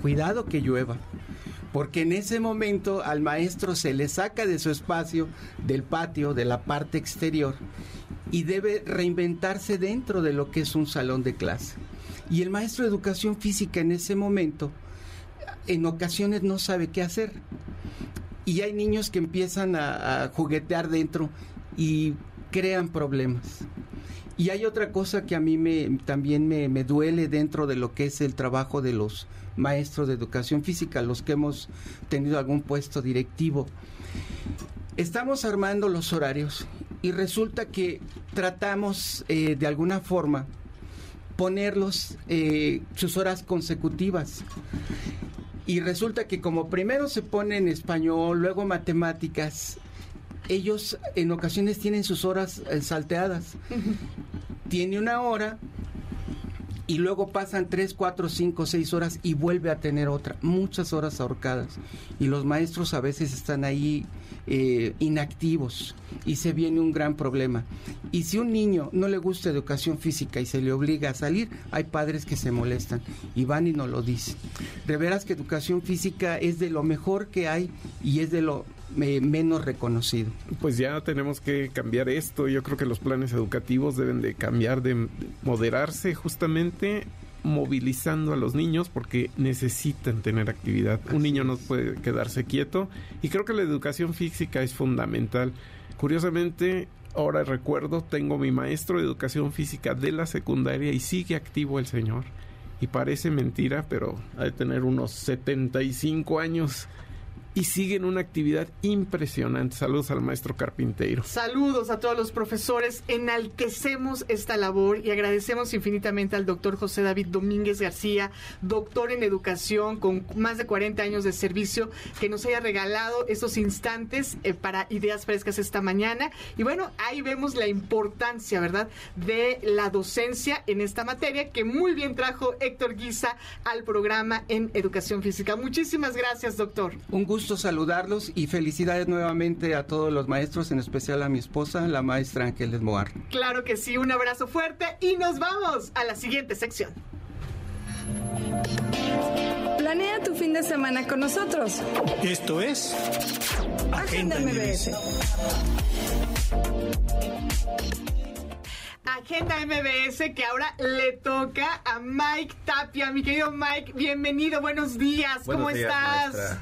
cuidado que llueva porque en ese momento al maestro se le saca de su espacio, del patio, de la parte exterior, y debe reinventarse dentro de lo que es un salón de clase. Y el maestro de educación física en ese momento, en ocasiones no sabe qué hacer. Y hay niños que empiezan a, juguetear dentro y crean problemas. Y hay otra cosa que a mí me, también me, me, duele dentro de lo que es el trabajo de los maestros de educación física, los que hemos tenido algún puesto directivo. Estamos armando los horarios y resulta que tratamos eh, de alguna forma ponerlos eh, sus horas consecutivas. Y resulta que como primero se pone en español, luego matemáticas, ellos en ocasiones tienen sus horas eh, salteadas. [laughs] Tiene una hora y luego pasan 3, 4, 5, 6 horas y vuelve a tener otra, muchas horas ahorcadas. Y los maestros a veces están ahí eh, inactivos y se viene un gran problema. Y si un niño no le gusta educación física y se le obliga a salir, hay padres que se molestan y van y no lo dicen. De veras que educación física es de lo mejor que hay y es de lo menos reconocido. Pues ya tenemos que cambiar esto. Yo creo que los planes educativos deben de cambiar, de moderarse justamente movilizando a los niños porque necesitan tener actividad. Un niño no puede quedarse quieto y creo que la educación física es fundamental. Curiosamente, ahora recuerdo, tengo mi maestro de educación física de la secundaria y sigue activo el señor. Y parece mentira, pero ha de tener unos 75 años y siguen una actividad impresionante. Saludos al maestro carpintero. Saludos a todos los profesores. Enaltecemos esta labor y agradecemos infinitamente al doctor José David Domínguez García, doctor en educación con más de 40 años de servicio, que nos haya regalado estos instantes eh, para ideas frescas esta mañana. Y bueno, ahí vemos la importancia, ¿verdad?, de la docencia en esta materia que muy bien trajo Héctor Guisa al programa en educación física. Muchísimas gracias, doctor. Un gusto saludarlos y felicidades nuevamente a todos los maestros, en especial a mi esposa, la maestra Ángeles Moar. Claro que sí, un abrazo fuerte y nos vamos a la siguiente sección. Planea tu fin de semana con nosotros. Esto es Agenda MBS. Agenda MBS que ahora le toca a Mike Tapia. Mi querido Mike, bienvenido, buenos días, ¿cómo estás? Maestra,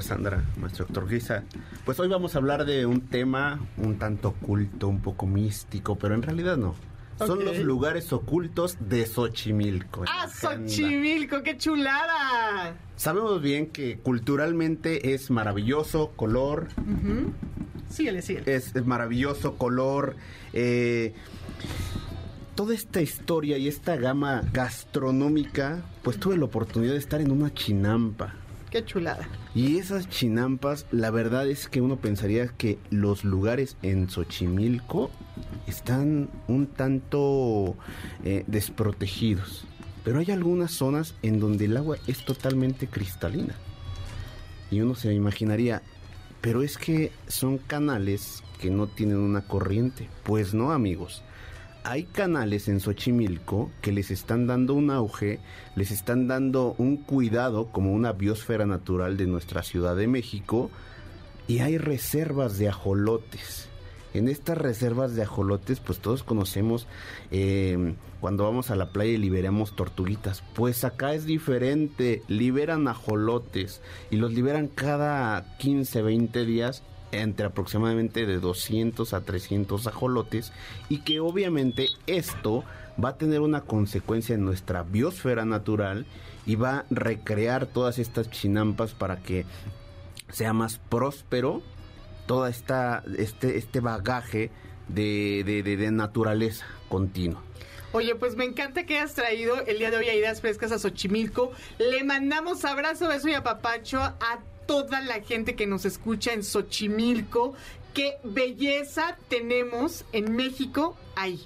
Sandra, maestro doctor Guisa. Pues hoy vamos a hablar de un tema un tanto oculto, un poco místico, pero en realidad no. Son los lugares ocultos de Xochimilco. ¡Ah, Xochimilco! ¡Qué chulada! Sabemos bien que culturalmente es maravilloso, color. Síguele, síguele. Es, maravilloso, color. Eh, toda esta historia y esta gama gastronómica, pues tuve la oportunidad de estar en una chinampa. Qué chulada. Y esas chinampas, la verdad es que uno pensaría que los lugares en Xochimilco están un tanto eh, desprotegidos. Pero hay algunas zonas en donde el agua es totalmente cristalina. Y uno se imaginaría, pero es que son canales que no tienen una corriente. Pues no, amigos hay canales en Xochimilco que les están dando un auge, les están dando un cuidado como una biosfera natural de nuestra Ciudad de México y hay reservas de ajolotes. En estas reservas de ajolotes, pues todos conocemos eh, cuando vamos a la playa y liberamos tortuguitas. Pues acá es diferente, liberan ajolotes y los liberan cada 15, 20 días entre aproximadamente de 200 a 300 ajolotes y que obviamente esto va a tener una consecuencia en nuestra biosfera natural y va a recrear todas estas chinampas para que sea más próspero toda esta este este bagaje de, de, naturaleza continua. Oye, pues me encanta que hayas traído el día de hoy a Ideas Frescas a Xochimilco. Le mandamos abrazo, beso y apapacho a toda la gente que nos escucha en Xochimilco. Qué belleza tenemos en México ahí.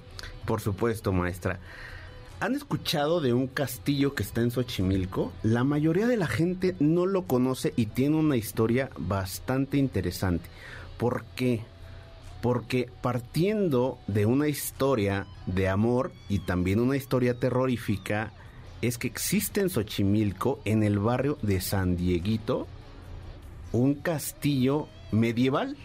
Por supuesto, maestra. ¿Han escuchado de un castillo que está en Xochimilco? La mayoría de la gente no lo conoce y tiene una historia bastante interesante. ¿Por qué? Porque partiendo de una historia de amor y también una historia terrorífica, es que existe en Xochimilco, en el barrio de San Dieguito, un castillo medieval.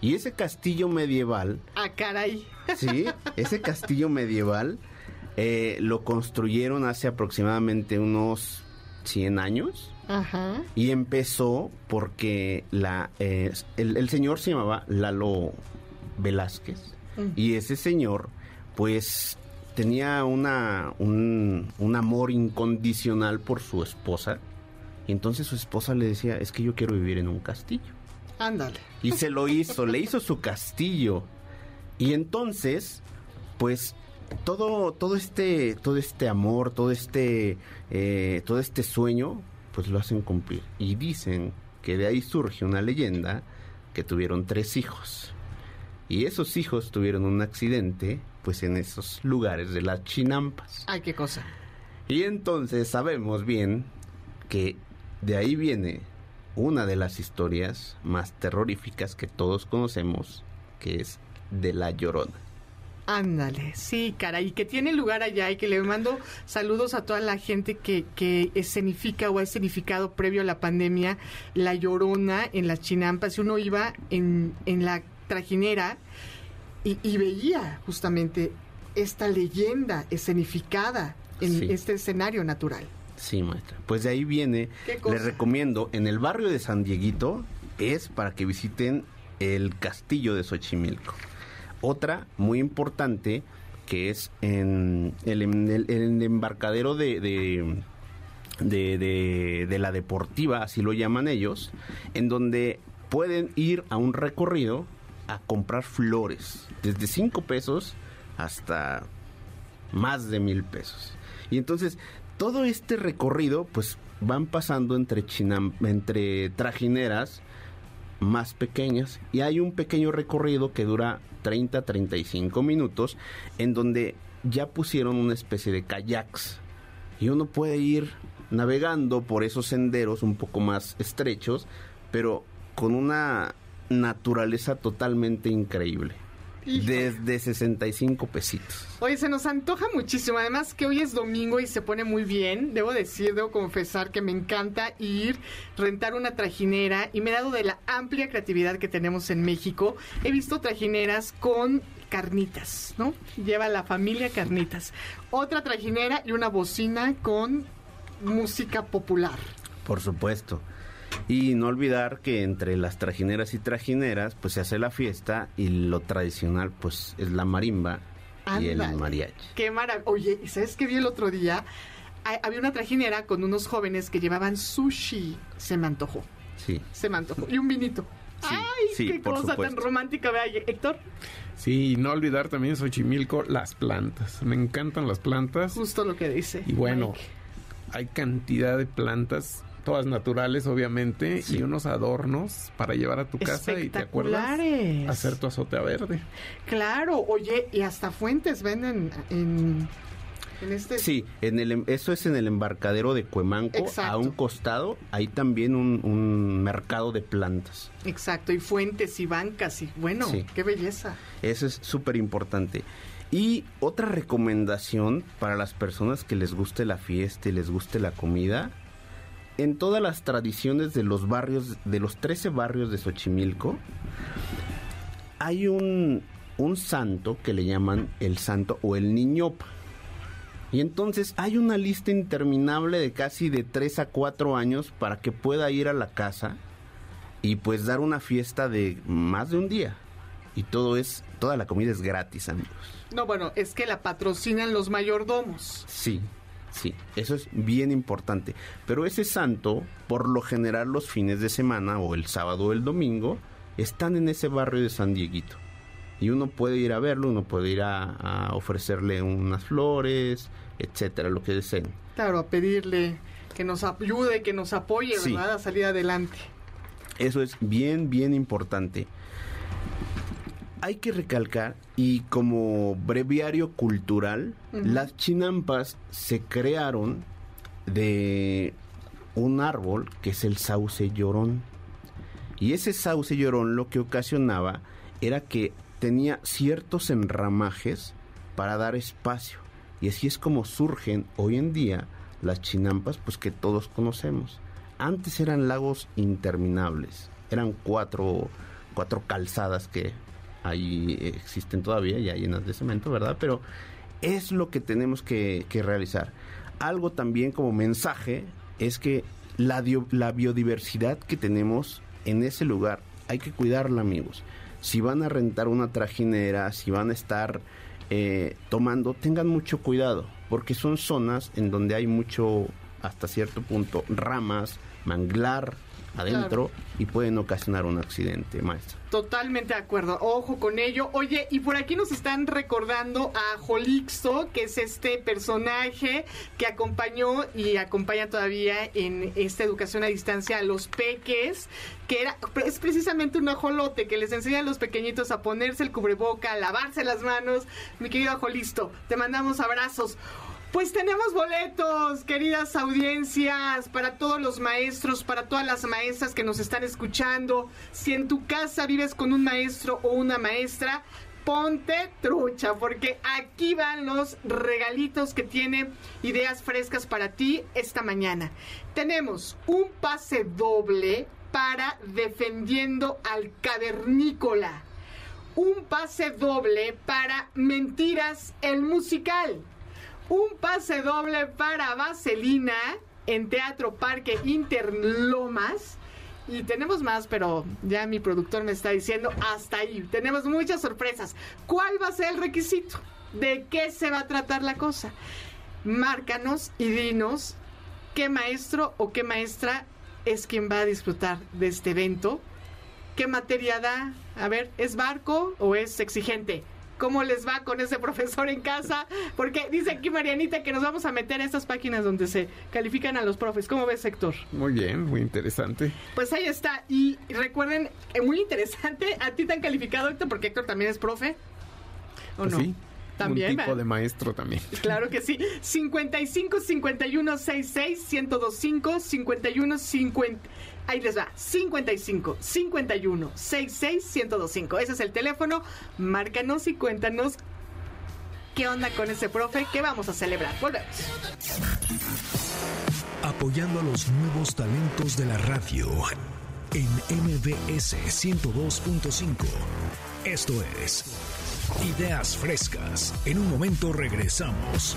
Y ese castillo medieval... Ah, caray. Sí, ese castillo medieval eh, lo construyeron hace aproximadamente unos 100 años. Ajá. Y empezó porque la, eh, el, señor se llamaba Lalo Velázquez. Y ese señor, pues, tenía una, un, un amor incondicional por su esposa y entonces su esposa le decía, es que yo quiero vivir en un castillo. Ándale. Y se lo hizo, le hizo su castillo. Y entonces, pues todo, todo este, todo este amor, todo este, eh, todo este sueño, pues lo hacen cumplir. Y dicen que de ahí surge una leyenda que tuvieron tres hijos. Y esos hijos tuvieron un accidente, pues en esos lugares de las chinampas. Ay, qué cosa. Y entonces sabemos bien que de ahí viene una de las historias más terroríficas que todos conocemos, que es de La Llorona. Ándale, sí, cara, y que tiene lugar allá y que le mando saludos a toda la gente que, que escenifica o ha escenificado previo a la pandemia La Llorona en las chinampas. Uno iba en, en la trajinera y, veía justamente esta leyenda escenificada en este escenario natural. Sí, maestra. Pues de ahí viene, les recomiendo, en el barrio de San Dieguito es para que visiten el castillo de Xochimilco. Otra muy importante que es en el, embarcadero de, de, de, de, la deportiva, así lo llaman ellos, en donde pueden ir a un recorrido a comprar flores, desde 5 pesos hasta más de mil pesos. Y entonces todo este recorrido, pues van pasando entre, trajineras más pequeñas y hay un pequeño recorrido que dura 30 35 minutos en donde ya pusieron una especie de kayaks y uno puede ir navegando por esos senderos un poco más estrechos pero con una naturaleza totalmente increíble Desde 65 pesitos. Oye, se nos antoja muchísimo. Además que hoy es domingo y se pone muy bien. Debo decir, debo confesar que me encanta ir, rentar una trajinera y me he dado de la amplia creatividad que tenemos en México. He visto trajineras con carnitas, ¿no? Lleva la familia carnitas. Otra trajinera y una bocina con música popular. Por supuesto. Y no olvidar que entre las trajineras y trajineras, pues se hace la fiesta y lo tradicional, pues es la marimba y el mariachi. Qué maravilla. Oye, ¿sabes qué vi el otro día? Había una trajinera con unos jóvenes que llevaban sushi. Se me antojó. Sí. Se me antojó. Y un vinito. ¡Ay, qué cosa tan romántica! Vea, Héctor. Sí, y no olvidar también Xochimilco, las plantas. Me encantan las plantas. Justo lo que dice. Y bueno, hay cantidad de plantas todas naturales obviamente y unos adornos para llevar a tu casa y te acuerdas hacer tu azotea verde. Claro, oye, y hasta fuentes venden en en este... Sí, en el, em, eso es en el embarcadero de Cuemanco, a un costado, hay también un, mercado de plantas. Exacto, y fuentes y bancas, y bueno, qué belleza. Eso es súper importante. Y otra recomendación para las personas que les guste la fiesta y les guste la comida, en todas las tradiciones de los barrios, de los 13 barrios de Xochimilco, hay un, un santo que le llaman el santo o el niñopa. Y entonces hay una lista interminable de casi de 3 a 4 años para que pueda ir a la casa y pues dar una fiesta de más de un día. Y todo es, toda la comida es gratis, amigos. No, bueno, es que la patrocinan los mayordomos. Sí, Sí, eso es bien importante. Pero ese santo, por lo general los fines de semana o el sábado o el domingo, están en ese barrio de San Dieguito. Y uno puede ir a verlo, uno puede ir a, ofrecerle unas flores, etcétera, lo que deseen. Claro, a pedirle que nos ayude, que nos apoye, ¿verdad? A salir adelante. Eso es bien, bien importante hay que recalcar, y como breviario cultural, las chinampas se crearon de un árbol que es el sauce llorón. Y ese sauce llorón lo que ocasionaba era que tenía ciertos enramajes para dar espacio. Y así es como surgen hoy en día las chinampas, pues que todos conocemos. Antes eran lagos interminables, eran cuatro, cuatro calzadas que ahí existen todavía, ya llenas de cemento, ¿verdad? Pero es lo que tenemos que, realizar. Algo también como mensaje es que la, la biodiversidad que tenemos en ese lugar hay que cuidarla, amigos. Si van a rentar una trajinera, si van a estar eh, tomando, tengan mucho cuidado, porque son zonas en donde hay mucho, hasta cierto punto, ramas, manglar, adentro y pueden ocasionar un accidente, maestro. Totalmente de acuerdo. Ojo con ello. Oye, y por aquí nos están recordando a Jolixo, que es este personaje que acompañó y acompaña todavía en esta educación a distancia a los peques, que era es precisamente un ajolote que les enseña a los pequeñitos a ponerse el cubreboca, a lavarse las manos. Mi querido Jolisto, te mandamos abrazos. Pues tenemos boletos, queridas audiencias, para todos los maestros, para todas las maestras que nos están escuchando. Si en tu casa vives con un maestro o una maestra, ponte trucha, porque aquí van los regalitos que tiene ideas frescas para ti esta mañana. Tenemos un pase doble para Defendiendo al Cavernícola. Un pase doble para Mentiras el Musical un pase doble para Vaselina en Teatro Parque Interlomas. Y tenemos más, pero ya mi productor me está diciendo hasta ahí. Tenemos muchas sorpresas. ¿Cuál va a ser el requisito? ¿De qué se va a tratar la cosa? Márcanos y dinos qué maestro o qué maestra es quien va a disfrutar de este evento. ¿Qué materia da? A ver, ¿es barco o es exigente? Cómo les va con ese profesor en casa, porque dice aquí Marianita que nos vamos a meter a estas páginas donde se califican a los profes. ¿Cómo ves, Héctor? Muy bien, muy interesante. Pues ahí está. Y recuerden, eh, muy interesante, a ti te han calificado, Héctor, porque Héctor también es profe. ¿O pues no? Sí. También, un tipo de maestro también. [laughs] Claro que sí. 55 51 66 1025 51 50 Ahí les va, 55 51 66 1025. Ese es el teléfono. Márcanos y cuéntanos qué onda con ese profe que vamos a celebrar. Volvemos. Apoyando a los nuevos talentos de la radio en MBS 102.5. Esto es Ideas Frescas. En un momento regresamos.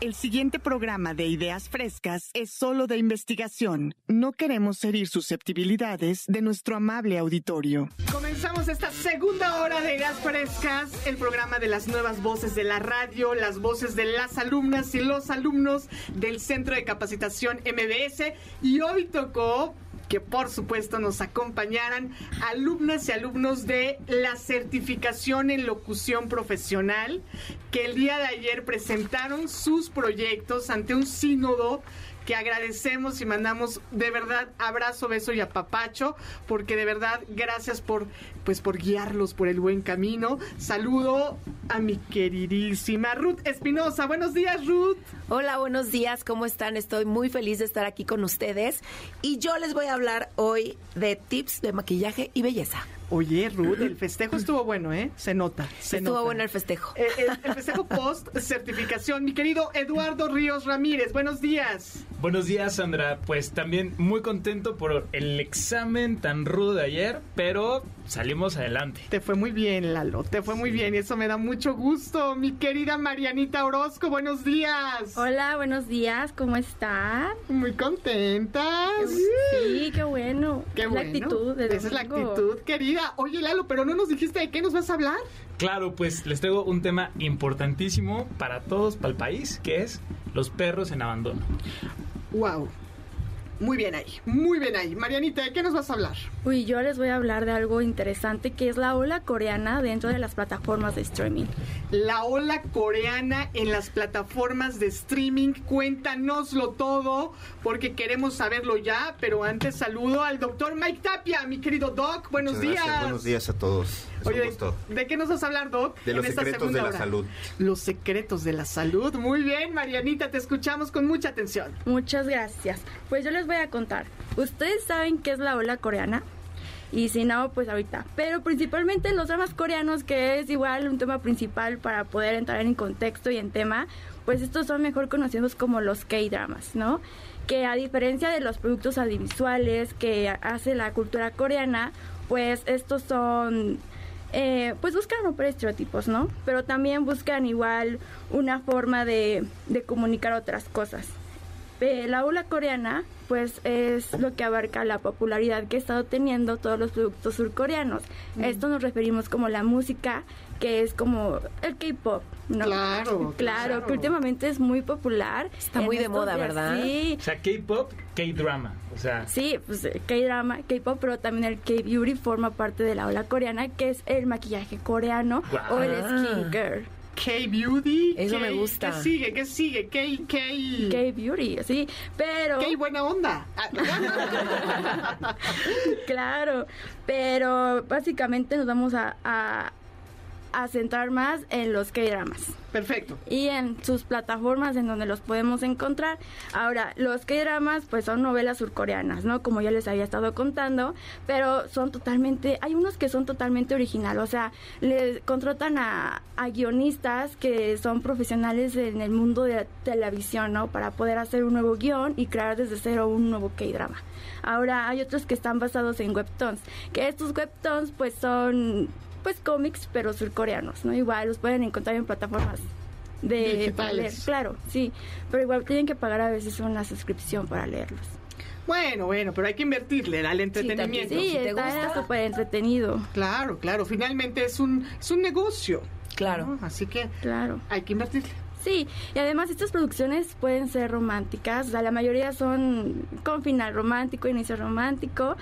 El siguiente programa de Ideas Frescas es solo de investigación. No queremos herir susceptibilidades de nuestro amable auditorio. Comenzamos esta segunda hora de Ideas Frescas, el programa de las nuevas voces de la radio, las voces de las alumnas y los alumnos del Centro de Capacitación MBS. Y hoy tocó que por supuesto nos acompañaran alumnas y alumnos de la certificación en locución profesional que el día de ayer presentaron sus proyectos ante un sínodo que agradecemos y mandamos de verdad abrazo, beso y apapacho, porque de verdad gracias por pues por guiarlos por el buen camino. Saludo a mi queridísima Ruth Espinosa. Buenos días, Ruth. Hola, buenos días, ¿cómo están? Estoy muy feliz de estar aquí con ustedes y yo les voy a hablar hoy de tips de maquillaje y belleza. Oye, Ruth, el festejo estuvo bueno, ¿eh? Se nota. Se estuvo bueno el festejo. Eh, el, el festejo post certificación. Mi querido Eduardo Ríos Ramírez, buenos días. Buenos días, Sandra. Pues también muy contento por el examen tan rudo de ayer, pero salimos adelante. Te fue muy bien, Lalo. Te fue muy bien y eso me da mucho gusto. Mi querida Marianita Orozco, buenos días. Hola, buenos días. ¿Cómo están? Muy contentas. Sí, qué bueno. Qué Es bueno. La actitud de Esa es la actitud, querida. Oye, Lalo, pero no nos dijiste de qué nos vas a hablar. Claro, pues les traigo un tema importantísimo para todos, para el país, que es los perros en abandono. Wow. Muy bien ahí, muy bien ahí. Marianita, ¿de qué nos vas a hablar? Uy, yo les voy a hablar de algo interesante que es la ola coreana dentro de las plataformas de streaming. La ola coreana en las plataformas de streaming. Cuéntanoslo todo, porque queremos saberlo ya. Pero antes saludo al doctor Mike Tapia, mi querido Doc. Buenos Muchas gracias, días. Buenos días a todos. Oye, gusto. ¿de, qué nos vas a hablar, Doc? De los en esta secretos de la hora? salud. Los secretos de la salud. Muy bien, Marianita, te escuchamos con mucha atención. Muchas gracias. Pues yo les voy a contar. ¿Ustedes saben qué es la ola coreana? Y si no, pues ahorita. Pero principalmente los dramas coreanos, que es igual un tema principal para poder entrar en contexto y en tema, pues estos son mejor conocidos como los K-dramas, ¿no? Que a diferencia de los productos audiovisuales que hace la cultura coreana, pues estos son eh, pues buscan romper estereotipos, ¿no? Pero también buscan igual una forma de, de comunicar otras cosas. Eh, la ola coreana, pues es lo que abarca la popularidad que ha estado teniendo todos los productos surcoreanos. A esto nos referimos como la música, que es como el K-pop, ¿no? Claro, [laughs] claro. que últimamente es muy popular. Está muy de moda, días. ¿verdad? Sí, O sea, K-pop, K-drama. O sea, Sí, pues eh, K-drama, K-pop, pero también el K-beauty forma parte de la ola coreana, que es el maquillaje coreano o el skincare. K-Beauty. Eso K- me gusta. ¿Qué sigue? ¿Qué sigue? K, K... K-beauty, sí, pero... K buena onda. Ah, [laughs] Claro, pero básicamente nos vamos a, a, a centrar más en los K-dramas Perfecto. y en sus plataformas en donde los podemos encontrar. Ahora, los K-dramas pues son novelas surcoreanas, ¿no? Como ya les había estado contando, pero son totalmente, hay unos que son totalmente original, o sea, les contratan a, a guionistas que son profesionales en el mundo de la televisión, ¿no? Para poder hacer un nuevo guion y crear desde cero un nuevo K-drama. Ahora, hay otros que están basados en webtoons, que estos webtoons pues son pues cómics pero surcoreanos, ¿no? Igual los pueden encontrar en plataformas de para leer. Claro, sí, pero igual tienen que pagar a veces una suscripción para leerlos. Bueno, bueno, pero hay que invertirle al entretenimiento. Sí, si te está gusta. súper entretenido. Claro, claro. Finalmente es un, es un negocio. Claro. Así que claro. hay que invertirle. Sí, y además estas producciones pueden ser románticas, o sea, la mayoría son con final romántico, inicio romántico,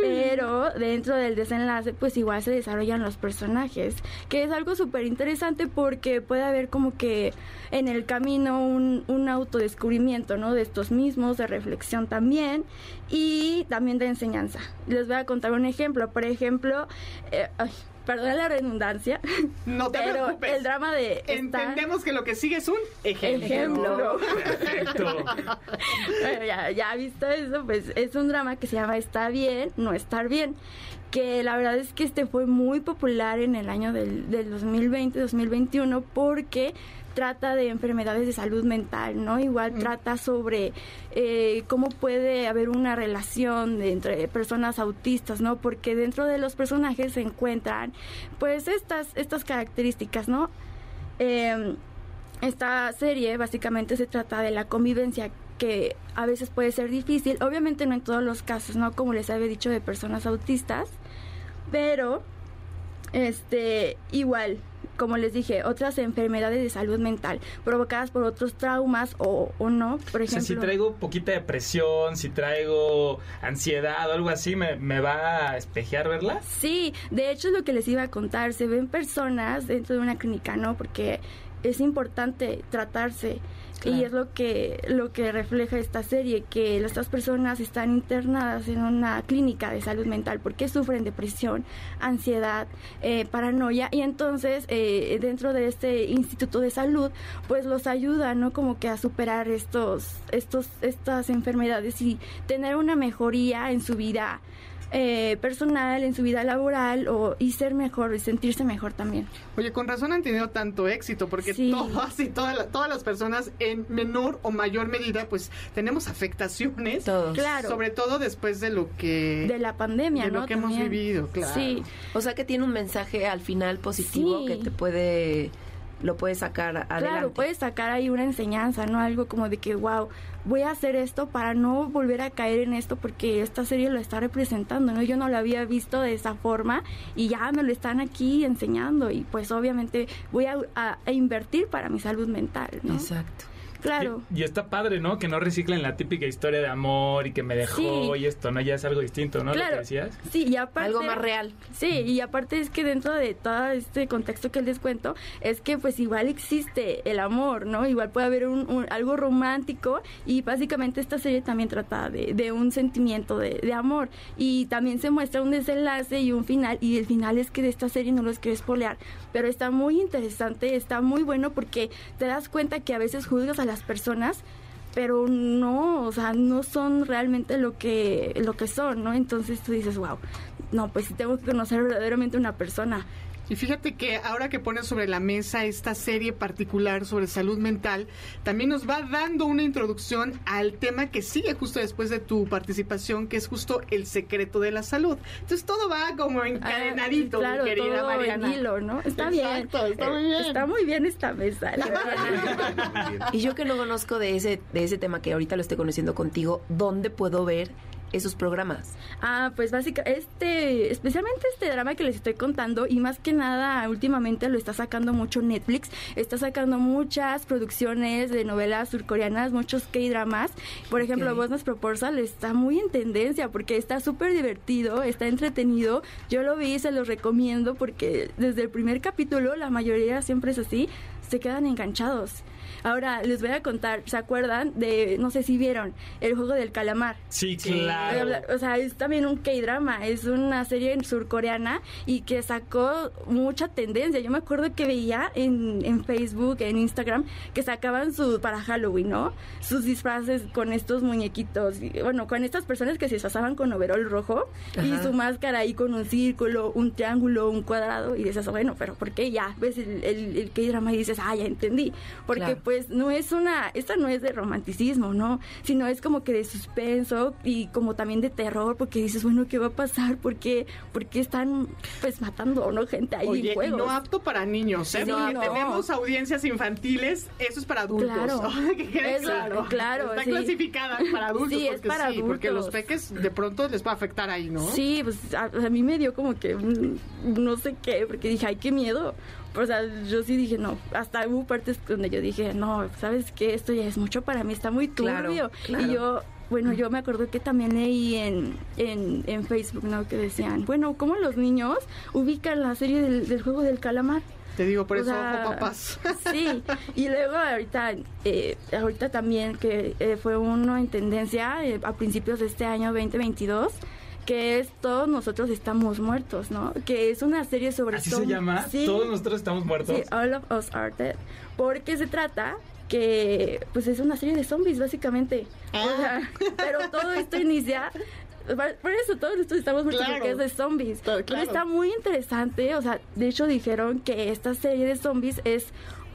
pero dentro del desenlace pues igual se desarrollan los personajes, que es algo súper interesante porque puede haber como que en el camino un, un autodescubrimiento, ¿no? De estos mismos, de reflexión también y también de enseñanza. Les voy a contar un ejemplo, por ejemplo, eh, ay, perdón la redundancia, No te pero preocupes. el drama de... esta- Entendemos que lo que sigue es un ejemplo. Ejemplo. Perfecto. Bueno, ya, ya visto eso, pues es un drama que se llama Está bien, no estar bien. Que la verdad es que este fue muy popular en el año del, del 2020-2021 porque trata de enfermedades de salud mental, ¿no? Igual trata sobre eh, cómo puede haber una relación de- entre personas autistas, ¿no? Porque dentro de los personajes se encuentran, pues, estas, estas características, ¿no? Eh, esta serie básicamente se trata de la convivencia que a veces puede ser difícil, obviamente no en todos los casos, ¿no? Como les había dicho de personas autistas, pero este igual, como les dije, otras enfermedades de salud mental provocadas por otros traumas o, o no, por O sea, ejemplo. si traigo poquita depresión, si traigo ansiedad o algo así, ¿me, me va a espejear verla? Sí, de hecho es lo que les iba a contar. Se ven personas dentro de una clínica, ¿no? Porque es importante tratarse. Y es lo que lo que refleja esta serie, que estas personas están internadas en una clínica de salud mental porque sufren depresión, ansiedad, eh, paranoia y entonces eh, dentro de este instituto de salud pues los ayuda, ¿no? Como que a superar estos estos estas enfermedades y tener una mejoría en su vida eh, personal, en su vida laboral o, y ser mejor y sentirse mejor también. Oye, con razón han tenido tanto éxito, porque Sí. todas y todas, la- todas las personas en menor o mayor medida, pues tenemos afectaciones. Todos. Claro. Sobre todo después de lo que... De la pandemia, de lo que hemos vivido, claro. Sí, O sea que tiene un mensaje al final positivo Sí. que te puede, lo puede sacar adelante. Claro, puedes sacar ahí una enseñanza, ¿no? Algo como de que, wow, voy a hacer esto para no volver a caer en esto porque esta serie lo está representando, ¿no? Yo no lo había visto de esa forma y ya me lo están aquí enseñando y pues obviamente voy a, a- a invertir para mi salud mental, ¿no? Exacto. Claro. Y, y está padre, ¿no? Que no reciclen la típica historia de amor y que me dejó Sí. y esto, ¿no? Ya es algo distinto, ¿no? Lo Claro. que decías. Sí, y aparte... Algo más real. Sí, y aparte es que dentro de todo este contexto que les cuento, es que pues igual existe el amor, ¿no? Igual puede haber un, un- algo romántico y básicamente esta serie también trata de, de un sentimiento de, de amor y también se muestra un desenlace y un final y el final es que de esta serie no los quiero spoilear, pero está muy interesante, está muy bueno porque te das cuenta que a veces juzgas a las personas pero no, o sea, no son realmente lo que lo que son, ¿no? Entonces tú dices, wow, no, pues tengo que conocer verdaderamente una persona. Y fíjate que ahora que pones sobre la mesa esta serie particular sobre salud mental, también nos va dando una introducción al tema que sigue justo después de tu participación, que es justo el secreto de la salud. Entonces todo va como encadenadito, Ah, claro, mi querida todo Mariana. en hilo, ¿no? Está Exacto, bien. está muy Eh, bien. Está muy bien esta mesa. [laughs] Y yo que no conozco de ese, de ese tema que ahorita lo estoy conociendo contigo, ¿dónde puedo ver esos programas? Ah, pues básicamente, este, especialmente este drama que les estoy contando y más que nada últimamente lo está sacando mucho Netflix, está sacando muchas producciones de novelas surcoreanas, muchos K-dramas, por ejemplo, Ok. Business Proposal está muy en tendencia porque está súper divertido, está entretenido, yo lo vi y se los recomiendo porque desde el primer capítulo, la mayoría siempre es así, se quedan enganchados. Ahora les voy a contar, ¿se acuerdan de, no sé si vieron, el juego del calamar? Sí, claro. O sea, es también un K-drama, es una serie surcoreana y que sacó mucha tendencia. Yo me acuerdo que veía en, en Facebook, en Instagram, que sacaban su, para Halloween, ¿no? Sus disfraces con estos muñequitos, y, bueno, con estas personas que se disfrazaban con overol rojo y su máscara ahí con un círculo, un triángulo, un cuadrado y dices, bueno, pero ¿por qué ya? Ves el, el, el K-drama y dices, ah, ya entendí. Porque Claro. Pues no es una, esta no es de romanticismo, ¿no? Sino es como que de suspenso y como también de terror, porque dices, bueno, ¿qué va a pasar? ¿Por qué, por qué están pues matando, ¿no? Gente ahí Oye, en y juegos. no apto para niños, ¿eh? Sí, Porque no. tenemos audiencias infantiles, eso es para adultos. Claro. [laughs] que quede Eso, claro. claro, Está sí. clasificada para adultos. Sí, es porque para sí, porque los adultos. peques de pronto les va a afectar ahí, ¿no? Sí, pues a, a mí me dio como que no sé qué, porque dije, ay, qué miedo, o sea, yo sí dije, no, hasta hubo partes donde yo dije, no, ¿sabes qué? Esto ya es mucho para mí, está muy turbio. Y yo, bueno, yo me acuerdo que también leí en, en, en, Facebook, ¿no? Que decían, bueno, ¿cómo los niños ubican la serie del, juego del calamar? Te digo, por eso, papás. Sí, [laughs] y luego ahorita, eh, ahorita también que eh, fue uno en tendencia eh, a principios de este año 2022 que es Todos nosotros estamos muertos, ¿no? Que es una serie sobre... ¿Así se llama? Todos nosotros estamos muertos. Sí, All of Us Are Dead. Porque se trata que, pues es una serie de zombies, básicamente. Ah. [laughs] pero todo esto inicia por eso todos nosotros estamos muertos porque es de zombies. Pero está muy interesante, o sea, de hecho dijeron que esta serie de zombies es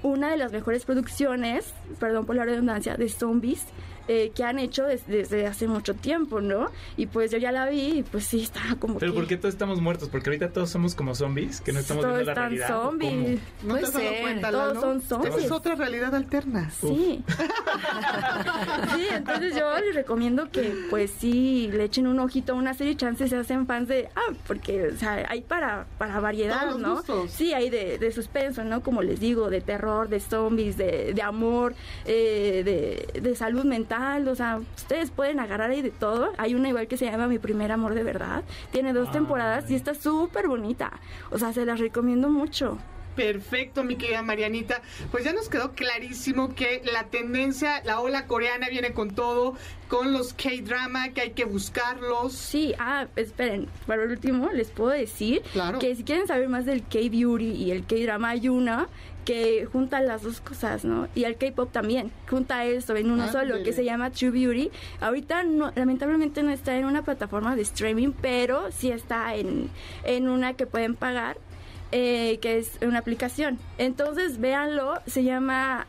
una de las mejores producciones, perdón por la redundancia, de zombies eh, que han hecho desde, hace mucho tiempo, ¿no? Y pues yo ya la vi y pues sí, estaba como Pero ¿por qué todos estamos muertos? Porque ahorita todos somos como zombies, que no estamos viendo la realidad. zombies. No te has dado cuenta, Todos son zombies. Es otra realidad alterna. Sí. [laughs] sí, entonces yo les recomiendo que pues sí le echen un ojito a una serie, chances se hacen fans de, ah, porque o sea, hay para, para variedad, ¿no? Sí, hay de, de, suspenso, ¿no? Como les digo, de terror, de zombies, de, de amor, eh, de, de salud mental o sea, ustedes pueden agarrar ahí de todo. Hay una igual que se llama Mi primer amor de verdad. Tiene dos temporadas y está súper bonita. O sea, se las recomiendo mucho. Perfecto, mi querida Marianita. Pues ya nos quedó clarísimo que la tendencia, la ola coreana viene con todo, con los K-drama, que hay que buscarlos. Sí, ah, esperen, para el último les puedo decir que si quieren saber más del K-beauty y el K-drama, hay una que junta las dos cosas, ¿no? Y el K-pop también, junta eso en uno ah, solo, que se llama True Beauty. Ahorita no, lamentablemente no está en una plataforma de streaming, pero sí está en, en una que pueden pagar, eh, que es una aplicación. Entonces, véanlo, se llama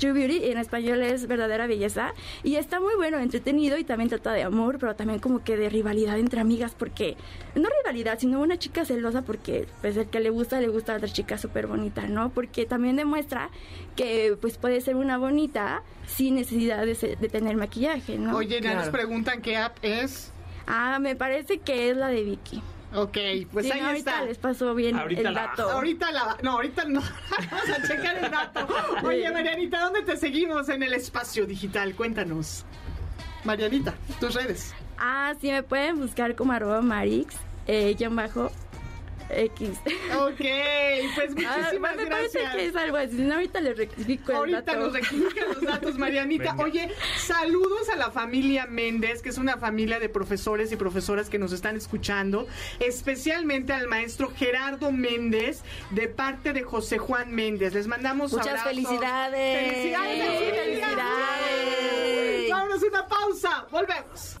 True Beauty, en español es verdadera belleza, y está muy bueno, entretenido y también trata de amor, pero también como que de rivalidad entre amigas, porque no rivalidad, sino una chica celosa porque pues el que le gusta le gusta a otra chica súper bonita, ¿no? Porque también demuestra que pues puede ser una bonita sin necesidad de, tener maquillaje, ¿no? Oye, ya nos preguntan qué app es. Ah, me parece que es la de Vicky. Ok, pues ahí está. les pasó bien el dato. Ahorita la... No, ahorita no. [laughs] Vamos a checar el dato. Oye, Marianita, ¿dónde te seguimos en el espacio digital? Cuéntanos. Marianita, tus redes. Ah, sí, me pueden buscar como arroba marix, eh, bajo, X. Ok, pues ah, muchísimas me gracias. que es algo así. ahorita les rectifico Ahorita nos rectifican los datos, Marianita. Oye, saludos a la familia Méndez, que es una familia de profesores y profesoras que nos están escuchando. Especialmente al maestro Gerardo Méndez, de parte de José Juan Méndez. Les mandamos Muchas felicidades. Felicidades. Felicidades. Vámonos una pausa. Volvemos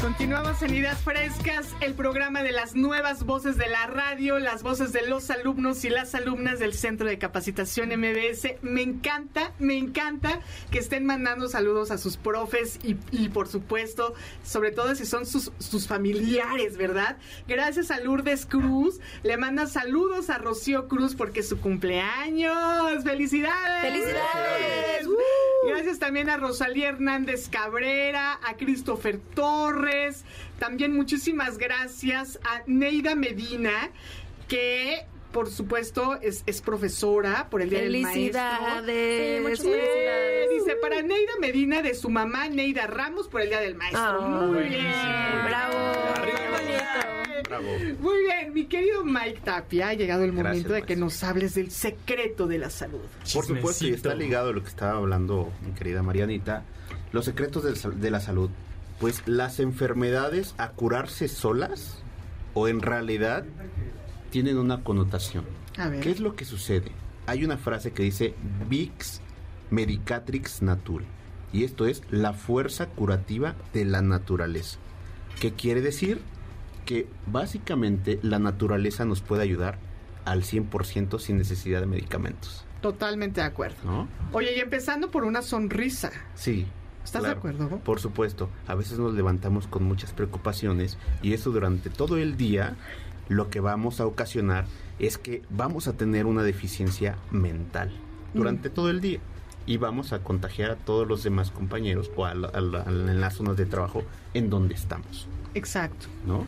Continuamos en Ideas Frescas, el programa de las nuevas voces de la radio, las voces de los alumnos y las alumnas del Centro de Capacitación MBS. Me encanta, me encanta que estén mandando saludos a sus profes y, por supuesto, sobre todo si son sus, sus, familiares, ¿verdad? Gracias a Lourdes Cruz, le manda saludos a Rocío Cruz porque es su cumpleaños. ¡Felicidades! ¡Felicidades! Gracias también a Rosalía Hernández Cabrera, a Christopher Torres, también muchísimas gracias a Neida Medina, que por supuesto, es, profesora por el Día del Maestro. Felicidades. felicidades. Dice, para Neida Medina, de su mamá Neida Ramos, por el Día del Maestro. Muy bien. Bravo. Bravo. Muy bien, mi querido Mike Tapia, ha llegado el momento de que nos hables del secreto de la salud. Por supuesto, y está ligado a lo que estaba hablando mi querida Marianita, los secretos de la salud. Pues las enfermedades a curarse solas o en realidad tienen una connotación. ¿Qué es lo que sucede? Hay una frase que dice Vix Medicatrix Nature. Y esto es la fuerza curativa de la naturaleza. ¿Qué quiere decir? Que básicamente la naturaleza nos puede ayudar al 100% sin necesidad de medicamentos. Totalmente de acuerdo. Oye, y empezando por una sonrisa. Sí. ¿Estás de acuerdo? Por supuesto. A veces nos levantamos con muchas preocupaciones y eso durante todo el día lo que vamos a ocasionar es que vamos a tener una deficiencia mental durante mm. todo el día y vamos a contagiar a todos los demás compañeros o en las zonas de trabajo en donde estamos. Exacto. ¿No?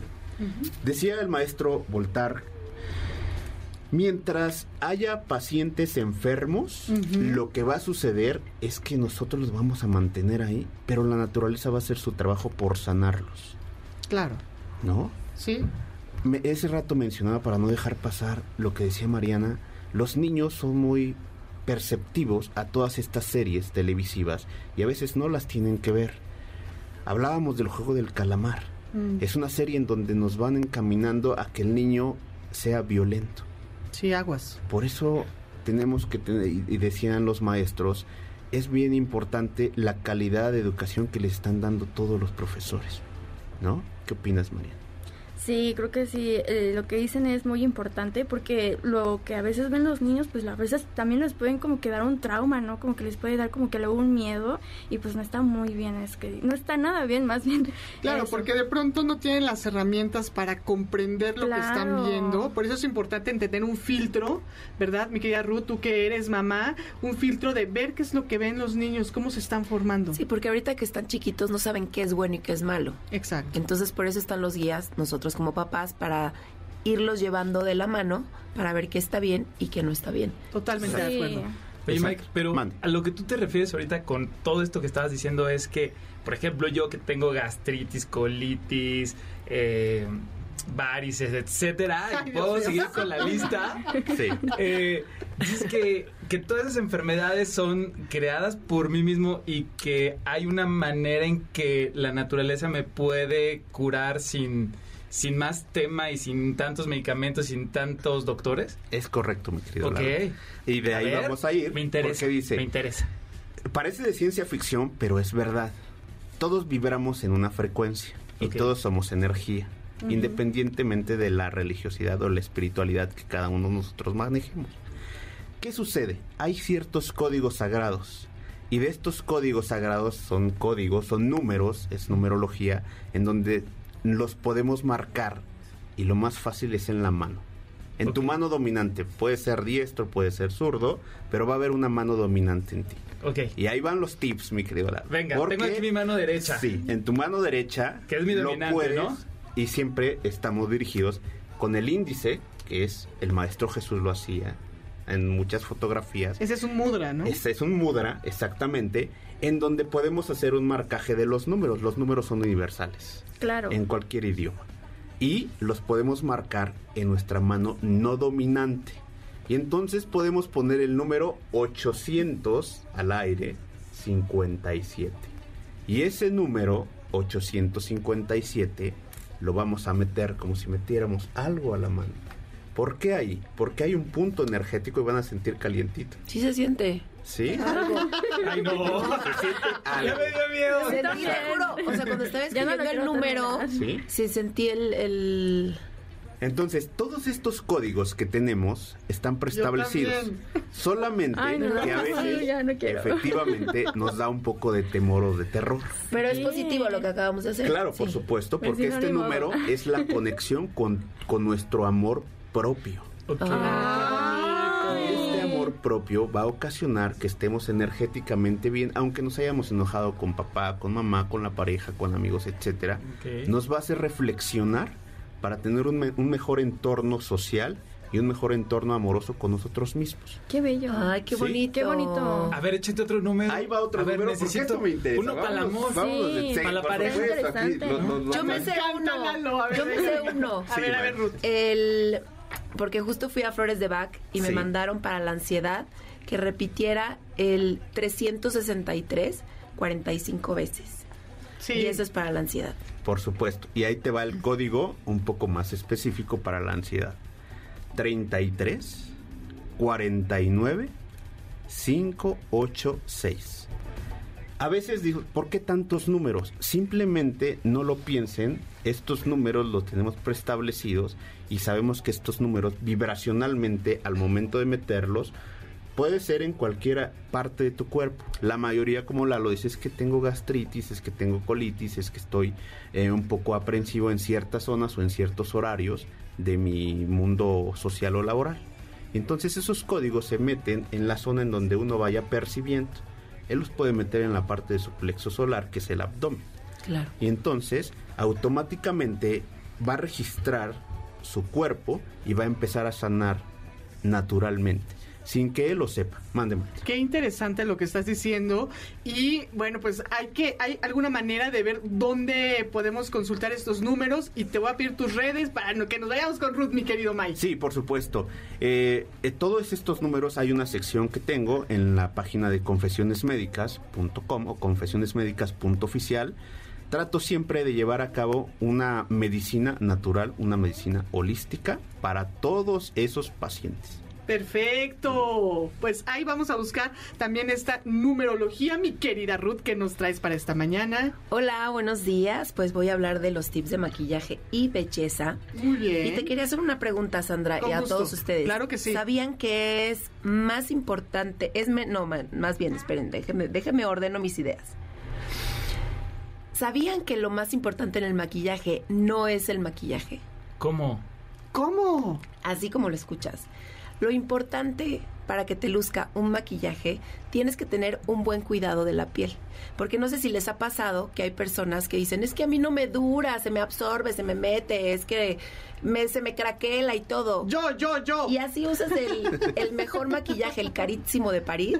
Decía el maestro Voltar, mientras haya pacientes enfermos, lo que va a suceder es que nosotros los vamos a mantener ahí, pero la naturaleza va a hacer su trabajo por sanarlos. Claro. ¿No? Sí. ese rato mencionaba para no dejar pasar lo que decía Mariana, los niños son muy perceptivos a todas estas series televisivas y a veces no las tienen que ver. Hablábamos del juego del calamar. Mm. Es una serie en donde nos van encaminando a que el niño sea violento. Sí, aguas. Por eso tenemos que tener, y decían los maestros, es bien importante la calidad de educación que le están dando todos los profesores. ¿No? ¿Qué opinas, María? Sí, creo que sí. Eh, lo que dicen es muy importante porque lo que a veces ven los niños, pues a veces también les pueden como que dar un trauma, ¿no? Como que les puede dar como que luego un miedo y pues no está muy bien, es que no está nada bien, más bien. [laughs] Claro, porque de pronto no tienen las herramientas para comprender lo que están viendo. Por eso es importante tener un filtro, ¿verdad? Mi querida Ruth, tú que eres mamá, un filtro de ver qué es lo que ven los niños, cómo se están formando. Sí, porque ahorita que están chiquitos no saben qué es bueno y qué es malo. Exacto. Entonces por eso están los guías, nosotros como papás para irlos llevando de la mano para ver qué está bien y qué no está bien. Totalmente de acuerdo. Oye, Mike, pero a lo que tú te refieres ahorita con todo esto que estabas diciendo es que, por ejemplo, yo que tengo gastritis, colitis, eh, varices, etcétera, y puedo seguir con la lista. [laughs] Sí. Eh, dices que, que todas esas enfermedades son creadas por mí mismo y que hay una manera en que la naturaleza me puede curar sin sin más tema y sin tantos medicamentos, sin tantos doctores? Es correcto, mi querido. Ok. Y de ahí vamos a ir. Me interesa. dice, me interesa. Parece de ciencia ficción, pero es verdad. Todos vibramos en una frecuencia y todos somos energía, independientemente de la religiosidad o la espiritualidad que cada uno de nosotros manejemos. ¿Qué sucede? Hay ciertos códigos sagrados y de estos códigos sagrados son códigos, son números, es numerología, en donde los podemos marcar y lo más fácil es en la mano. En tu mano dominante, puede ser diestro, puede ser zurdo, pero va a haber una mano dominante en ti. Ok. Y ahí van los tips, mi querido Venga, tengo aquí mi mano derecha. Sí, en tu mano derecha. Que es mi dominante, ¿no? Y siempre estamos dirigidos con el índice, que es el maestro Jesús lo hacía en muchas fotografías. Ese es un mudra, ¿no? Ese es un mudra, exactamente, en donde podemos hacer un marcaje de los números. Los números son universales. Claro. En cualquier idioma. Y los podemos marcar en nuestra mano no dominante. Y entonces podemos poner el número 800 al aire 57. Y ese número 857 lo vamos a meter como si metiéramos algo a la mano. ¿Por qué ahí? Porque hay un punto energético y van a sentir calientito. Sí se siente. ¿Sí? Ay, no. Ya me dio miedo. Sentí, juro. O sea, cuando estaba escribiendo el número, ¿Sí? se sentí el, Entonces, todos estos códigos que tenemos están preestablecidos. Solamente que a veces, efectivamente, nos da un poco de temor o de terror. Pero es positivo lo que acabamos de hacer. Claro, por supuesto, porque este número es la conexión con, con nuestro amor propio. Este amor propio va a ocasionar que estemos energéticamente bien, aunque nos hayamos enojado con papá, con mamá, con la pareja, con amigos, etcétera. Nos va a hacer reflexionar para tener un, mejor entorno social y un mejor entorno amoroso con nosotros mismos. Qué bello. Ay, qué bonito. Qué bonito. A ver, échate otro número. Ahí va otro número. Necesito uno para el amor. Sí, para la pareja. Yo me sé uno. Yo me sé uno. A ver, a ver, Ruth. El porque justo fui a Flores de Bach y me mandaron para la ansiedad que repitiera el 363 45 veces. Sí. Y eso es para la ansiedad. Por supuesto. Y ahí te va el código un poco más específico para la ansiedad. 33 49 586. A veces digo, ¿por qué tantos números? Simplemente no lo piensen, estos números los tenemos preestablecidos y sabemos que estos números vibracionalmente al momento de meterlos puede ser en cualquier parte de tu cuerpo. La mayoría, como la lo dice, es que tengo gastritis, es que tengo colitis, es que estoy eh, un poco aprensivo en ciertas zonas o en ciertos horarios de mi mundo social o laboral. Entonces esos códigos se meten en la zona en donde uno vaya percibiendo. Él los puede meter en la parte de su plexo solar, que es el abdomen. Claro. Y entonces automáticamente va a registrar su cuerpo y va a empezar a sanar naturalmente sin que él lo sepa. Mándeme. Qué interesante lo que estás diciendo. Y bueno, pues hay que, hay alguna manera de ver dónde podemos consultar estos números. Y te voy a pedir tus redes para que nos vayamos con Ruth, mi querido Mike. Sí, por supuesto. Eh, eh, todos estos números hay una sección que tengo en la página de confesionesmédicas.com o confesionesmédicas.oficial trato siempre de llevar a cabo una medicina natural, una medicina holística para todos esos pacientes. Perfecto. Pues ahí vamos a buscar también esta numerología, mi querida Ruth, que nos traes para esta mañana. Hola, buenos días. Pues voy a hablar de los tips de maquillaje y belleza. Muy bien. Y te quería hacer una pregunta, Sandra, y a todos ustedes. Claro que sí. ¿Sabían que es más importante? Es no, más bien, esperen, déjenme, déjenme ordeno mis ideas. ¿Sabían que lo más importante en el maquillaje no es el maquillaje? ¿Cómo? ¿Cómo? Así como lo escuchas. Lo importante para que te luzca un maquillaje, tienes que tener un buen cuidado de la piel. Porque no sé si les ha pasado que hay personas que dicen, es que a mí no me dura, se me absorbe, se me mete, es que me, se me craquela y todo. Yo, yo, yo. Y así usas el, el mejor maquillaje, el carísimo de París.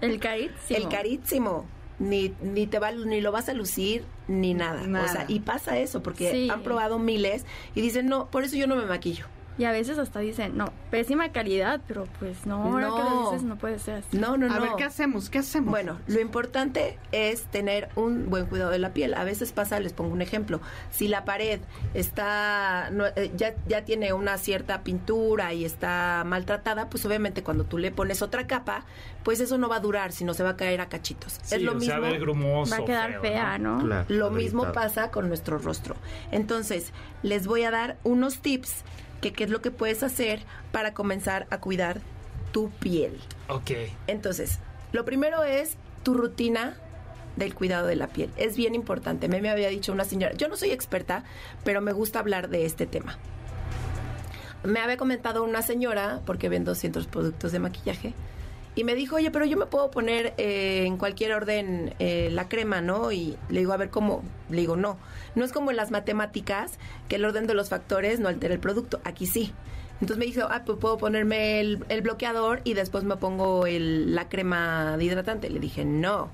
El carísimo. El carísimo. Ni, ni te va ni lo vas a lucir ni nada. O sea, y pasa eso porque han probado miles y dicen, "No, por eso yo no me maquillo." Y a veces hasta dicen, no, pésima calidad, pero pues no, ahora no. que lo dices no puede ser así. No, no, no. A ver, ¿qué hacemos? ¿Qué hacemos? Bueno, lo importante es tener un buen cuidado de la piel. A veces pasa, les pongo un ejemplo, si la pared está, eh, ya, ya tiene una cierta pintura y está maltratada, pues obviamente cuando tú le pones otra capa, pues eso no va a durar, sino se va a caer a cachitos. es lo mismo. va a quedar fea, ¿no? lo mismo pasa con nuestro rostro. Entonces, les voy a dar unos tips que qué es lo que puedes hacer para comenzar a cuidar tu piel. Ok. Entonces, lo primero es tu rutina del cuidado de la piel. Es bien importante. Me, me había dicho una señora, yo no soy experta, pero me gusta hablar de este tema. Me había comentado una señora, porque ven 200 productos de maquillaje, y me dijo, oye, pero yo me puedo poner eh, en cualquier orden eh, la crema, ¿no? Y le digo, a ver cómo. Le digo, no. No es como en las matemáticas, que el orden de los factores no altera el producto. Aquí sí. Entonces me dijo, ah, pues puedo ponerme el, bloqueador y después me pongo el, la crema de hidratante. Le dije, no,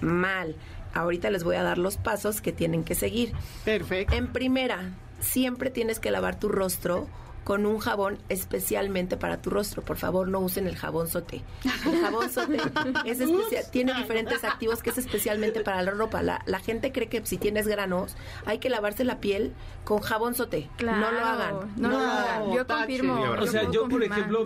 mal. Ahorita les voy a dar los pasos que tienen que seguir. Perfecto. En primera, siempre tienes que lavar tu rostro con un jabón especialmente para tu rostro. Por favor, no usen el jabón sote. El jabón sote es especial, tiene diferentes activos que es especialmente para la ropa. La, gente cree que si tienes granos hay que lavarse la piel con jabón sote. no lo hagan. No, lo hagan. Yo confirmo. O sea, yo, por ejemplo,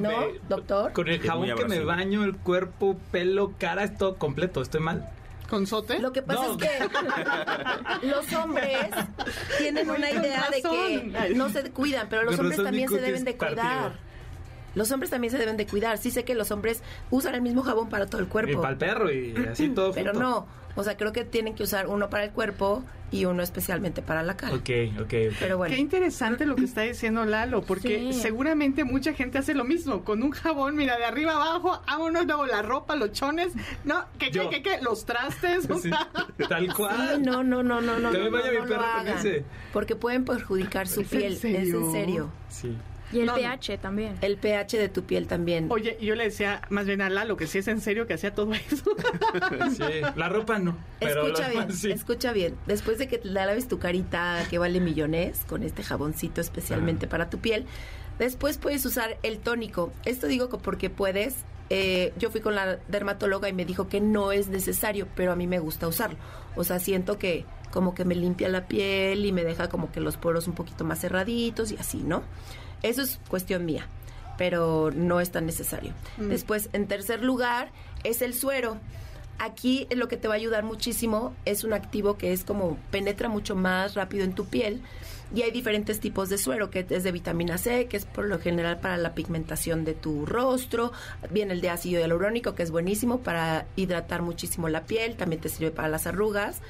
doctor, con el jabón que me baño, el cuerpo, pelo, cara, es todo completo. ¿Estoy mal? ¿Con sote? Lo que pasa es que [laughs] los hombres tienen una idea de que no se cuidan, pero los hombres también se deben de cuidar. Los hombres también se deben de cuidar. Sí sé que los hombres usan el mismo jabón para todo el cuerpo. Y para el perro y [clears throat] así todo. Pero no. O sea, creo que tienen que usar uno para el cuerpo y uno especialmente para la cara. Ok, ok, Pero bueno. Qué interesante lo que está diciendo Lalo, porque seguramente mucha gente hace lo mismo, con un jabón, mira, de arriba abajo, vámonos luego la ropa, los chones, no, que, que, que, los trastes, [laughs] tal cual. no, no, no, no, no. Que me vaya mi perro con ese. Porque pueden perjudicar su piel, es en serio. Sí. Y el pH también. El pH de tu piel también. Oye, yo le decía más bien a Lalo que si es en serio que hacía todo eso. [laughs] sí, la ropa no. escucha bien, escucha bien. Después de que te laves tu carita que vale millones con este jaboncito especialmente para tu piel, después puedes usar el tónico. Esto digo porque puedes. Eh, yo fui con la dermatóloga y me dijo que no es necesario, pero a mí me gusta usarlo. O sea, siento que como que me limpia la piel y me deja como que los poros un poquito más cerraditos y así, ¿no? Eso es cuestión mía, pero no es tan necesario. Mm. Después, en tercer lugar, es el suero. Aquí lo que te va a ayudar muchísimo es un activo que es como penetra mucho más rápido en tu piel y hay diferentes tipos de suero, que es de vitamina C, que es por lo general para la pigmentación de tu rostro. Viene el de ácido hialurónico, que es buenísimo para hidratar muchísimo la piel, también te sirve para las arrugas.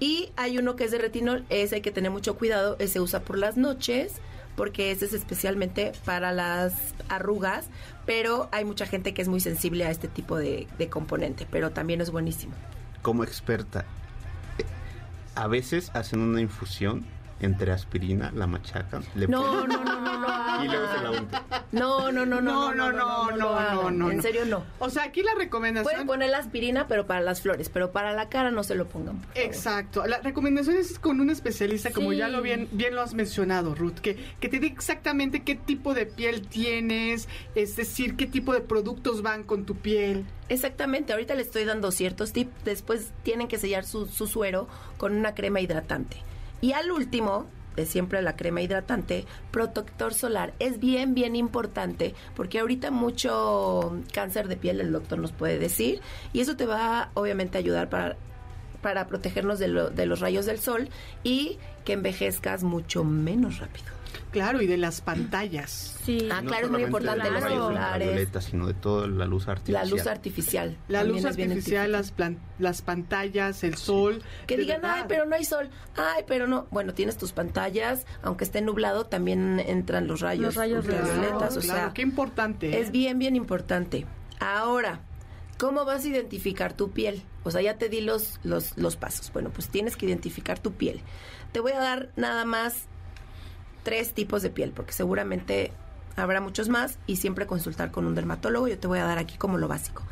Y hay uno que es de retinol, ese hay que tener mucho cuidado, ese usa por las noches porque ese es especialmente para las arrugas, pero hay mucha gente que es muy sensible a este tipo de, de componente, pero también es buenísimo. Como experta, eh, a veces hacen una infusión entre aspirina, la machaca, le no, no, no, no, no, [laughs] y luego se la unta. No, no, no, no, no, no, no, no, en serio no. O sea, aquí la recomendación pueden poner la aspirina, pero para las flores, pero para la cara no se lo pongan. Exacto. La recomendación es con un especialista, como ya lo bien, bien lo has mencionado, Ruth, que que te diga exactamente qué tipo de piel tienes, es decir, qué tipo de productos van con tu piel. Exactamente, ahorita le estoy dando ciertos tips, después tienen que sellar su, su suero con una crema hidratante. Y al último, de siempre la crema hidratante, protector solar. Es bien, bien importante porque ahorita mucho cáncer de piel, el doctor nos puede decir, y eso te va obviamente a ayudar para, para protegernos de, de los rayos del sol y que envejezcas mucho menos rápido. Claro, y de las pantallas. Sí. Ah, claro, es muy importante los solares. sino de toda la luz artificial. La luz artificial. La luz artificial, las, las pantallas, el sol. Que digan, ay, pero no hay sol. Ay, pero no. Bueno, tienes tus pantallas, aunque esté nublado, también entran los rayos, los rayos ultravioletas. o sea, qué importante. Es ¿eh? bien, bien importante. Ahora, ¿cómo vas a identificar tu piel? O sea, ya te di los, los, los pasos. Bueno, pues tienes que identificar tu piel. Te voy a dar nada más tres tipos de piel, porque seguramente habrá muchos más y siempre consultar con un dermatólogo. Yo te voy a dar aquí como lo básico.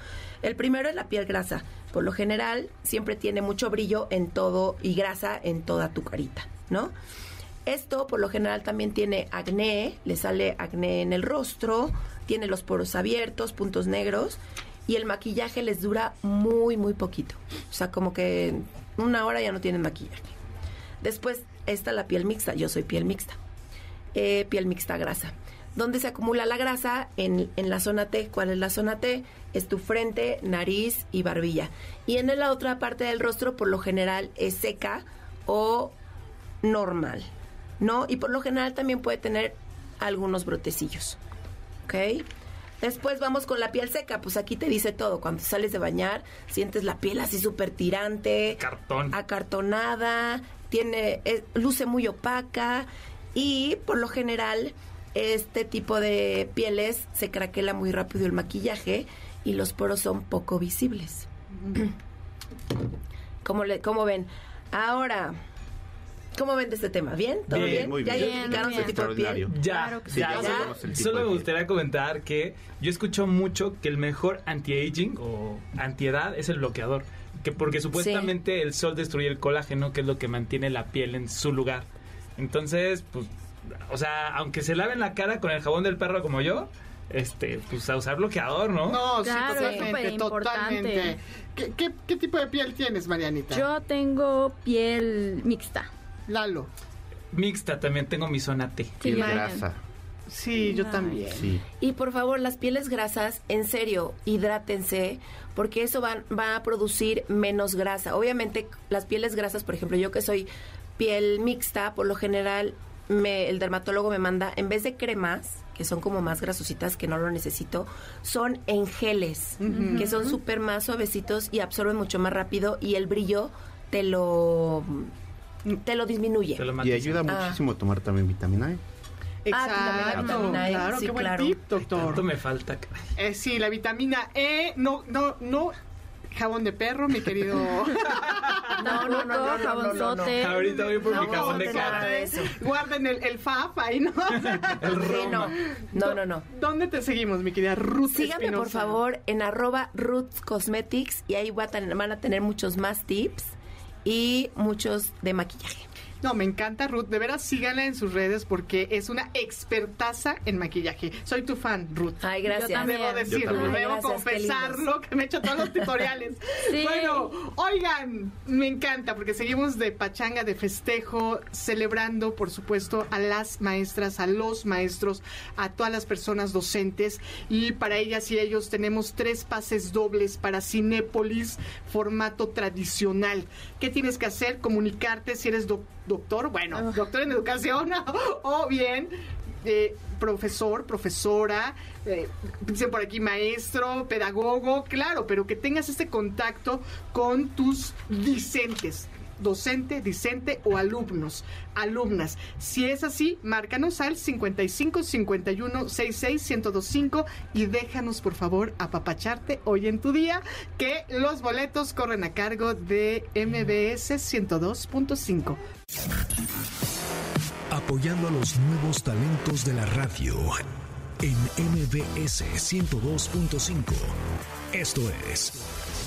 El primero es la piel grasa. Por lo general, siempre tiene mucho brillo en todo y grasa en toda tu carita, ¿no? Esto por lo general también tiene acné, le sale acné en el rostro, tiene los poros abiertos, puntos negros y el maquillaje les dura muy, muy poquito. O sea, como que una hora ya no tienen maquillaje. Después está la piel mixta, yo soy piel mixta. Eh, piel mixta grasa. ¿Dónde se acumula la grasa? En, en, la zona T. ¿Cuál es la zona T? Es tu frente, nariz y barbilla. Y en la otra parte del rostro, por lo general, es seca o normal. ¿No? Y por lo general también puede tener algunos brotecillos. ¿Ok? Después vamos con la piel seca. Pues aquí te dice todo. Cuando sales de bañar, sientes la piel así súper tirante. Cartón. Acartonada. Tiene, eh, luce muy opaca y por lo general este tipo de pieles se craquela muy rápido el maquillaje y los poros son poco visibles. ¿Cómo, le, ¿Cómo ven? Ahora, ¿Cómo ven de este tema? ¿Bien? ¿Todo bien? ¿Ya identificaron su tipo de piel? Ya, ya. Solo me gustaría comentar que yo escucho mucho que el mejor anti-aging o antiedad es el bloqueador. Que porque supuestamente el sol destruye el colágeno, que es lo que mantiene la piel en su lugar. Entonces, pues, o sea, aunque se laven la cara con el jabón del perro como yo, este, pues a usar bloqueador, ¿no? No, sí, totalmente, totalmente. ¿Qué, qué, tipo de piel tienes, Marianita? Yo tengo piel mixta. Lalo. Mixta, también tengo mi zona T. Piel grasa. Sí, yo también. Y por favor, las pieles grasas, en serio, hidrátense, porque eso va, va a producir menos grasa. Obviamente, las pieles grasas, por ejemplo, yo que soy piel mixta, por lo general me, el dermatólogo me manda, en vez de cremas, que son como más grasositas, que no lo necesito, son en geles, que son súper más suavecitos y absorben mucho más rápido y el brillo te lo, te lo disminuye. y ayuda ah. muchísimo a tomar también vitamina E. Ah, Exacto, claro, qué buen tip, doctor. Tanto me falta. Eh, sí, la vitamina E, no, no, no jabón de perro, mi querido. [laughs] no, no, no, jabonzote. Ahorita voy por mi jabón de cara. Guarden el, el FAF ahí, ¿no? [laughs] el Roma. no. no, no, ¿Dónde te seguimos, mi querida Ruth? Síganme, por favor, en arroba Roots Cosmetics y ahí van a tener muchos más tips y muchos de maquillaje. No, me encanta Ruth. De veras, síganla en sus redes porque es una expertaza en maquillaje. Soy tu fan, Ruth. Ay, gracias. Yo Debo decirlo, debo confesarlo, que me he hecho todos los tutoriales. [laughs] Bueno, oigan, me encanta porque seguimos de pachanga, de festejo, celebrando, por supuesto, a las maestras, a los maestros, a todas las personas docentes. Y para ellas y ellos tenemos tres pases dobles para Cinépolis, formato tradicional. ¿Qué tienes que hacer? Comunicarte si eres doctor, bueno, ah. doctor en educación [laughs] o bien eh, profesor, profesora, eh, dicen por aquí maestro, pedagogo, claro, pero que tengas este contacto con tus discentes docente, discente o alumnos, alumnas. Si es así, márcanos al 55 51 66 1025 y déjanos por favor apapacharte hoy en tu día que los boletos corren a cargo de MBS 102.5. Apoyando a los nuevos talentos de la radio en MBS 102.5. Esto es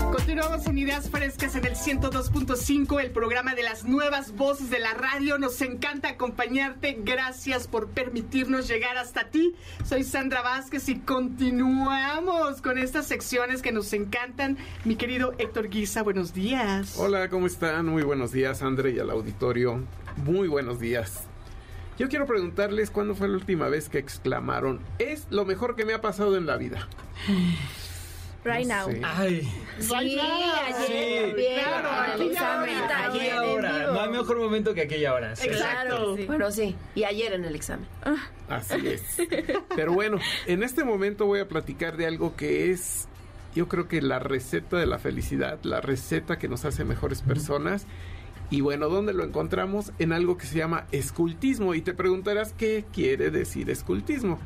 Continuamos en Ideas Frescas en el 102.5, el programa de las nuevas voces de la radio. Nos encanta acompañarte. Gracias por permitirnos llegar hasta ti. Soy Sandra Vázquez y continuamos con estas secciones que nos encantan. Mi querido Héctor Guisa, buenos días. Hola, ¿cómo están? Muy buenos días, Sandra, y al auditorio. Muy buenos días. Yo quiero preguntarles cuándo fue la última vez que exclamaron, es lo mejor que me ha pasado en la vida. Right now. Ay. Sí, ayer. Bien, claro, examen. Ayer. Ahora. No hay mejor momento que aquella hora. Exacto. Bueno, sí. Y ayer en el examen. Ah. Así es. [laughs] Pero bueno, en este momento voy a platicar de algo que es, yo creo que la receta de la felicidad, la receta que nos hace mejores personas. Y bueno, ¿dónde lo encontramos? En algo que se llama escultismo. Y te preguntarás qué quiere decir escultismo.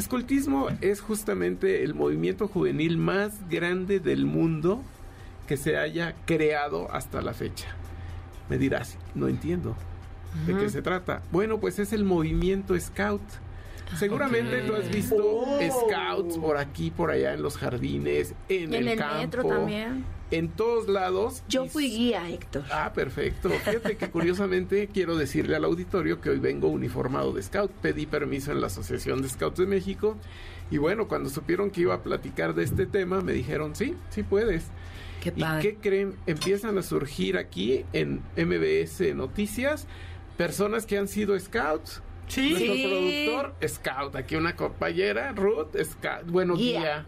Escultismo es justamente el movimiento juvenil más grande del mundo que se haya creado hasta la fecha. Me dirás, no entiendo. ¿De qué se trata? Bueno, pues es el movimiento Scout. Seguramente tú has visto oh. scouts por aquí, por allá en los jardines, en, el, campo, también. en todos lados. Yo fui guía, Héctor. Ah, perfecto. Fíjate que curiosamente [laughs] quiero decirle al auditorio que hoy vengo uniformado de scout. Pedí permiso en la Asociación de Scouts de México y bueno, cuando supieron que iba a platicar de este tema, me dijeron, sí, sí puedes. Qué ¿Y qué creen? Empiezan a surgir aquí en MBS Noticias personas que han sido scouts Sí. Nuestro productor, Scout. Aquí una compañera, Ruth, Scout. Bueno, guía.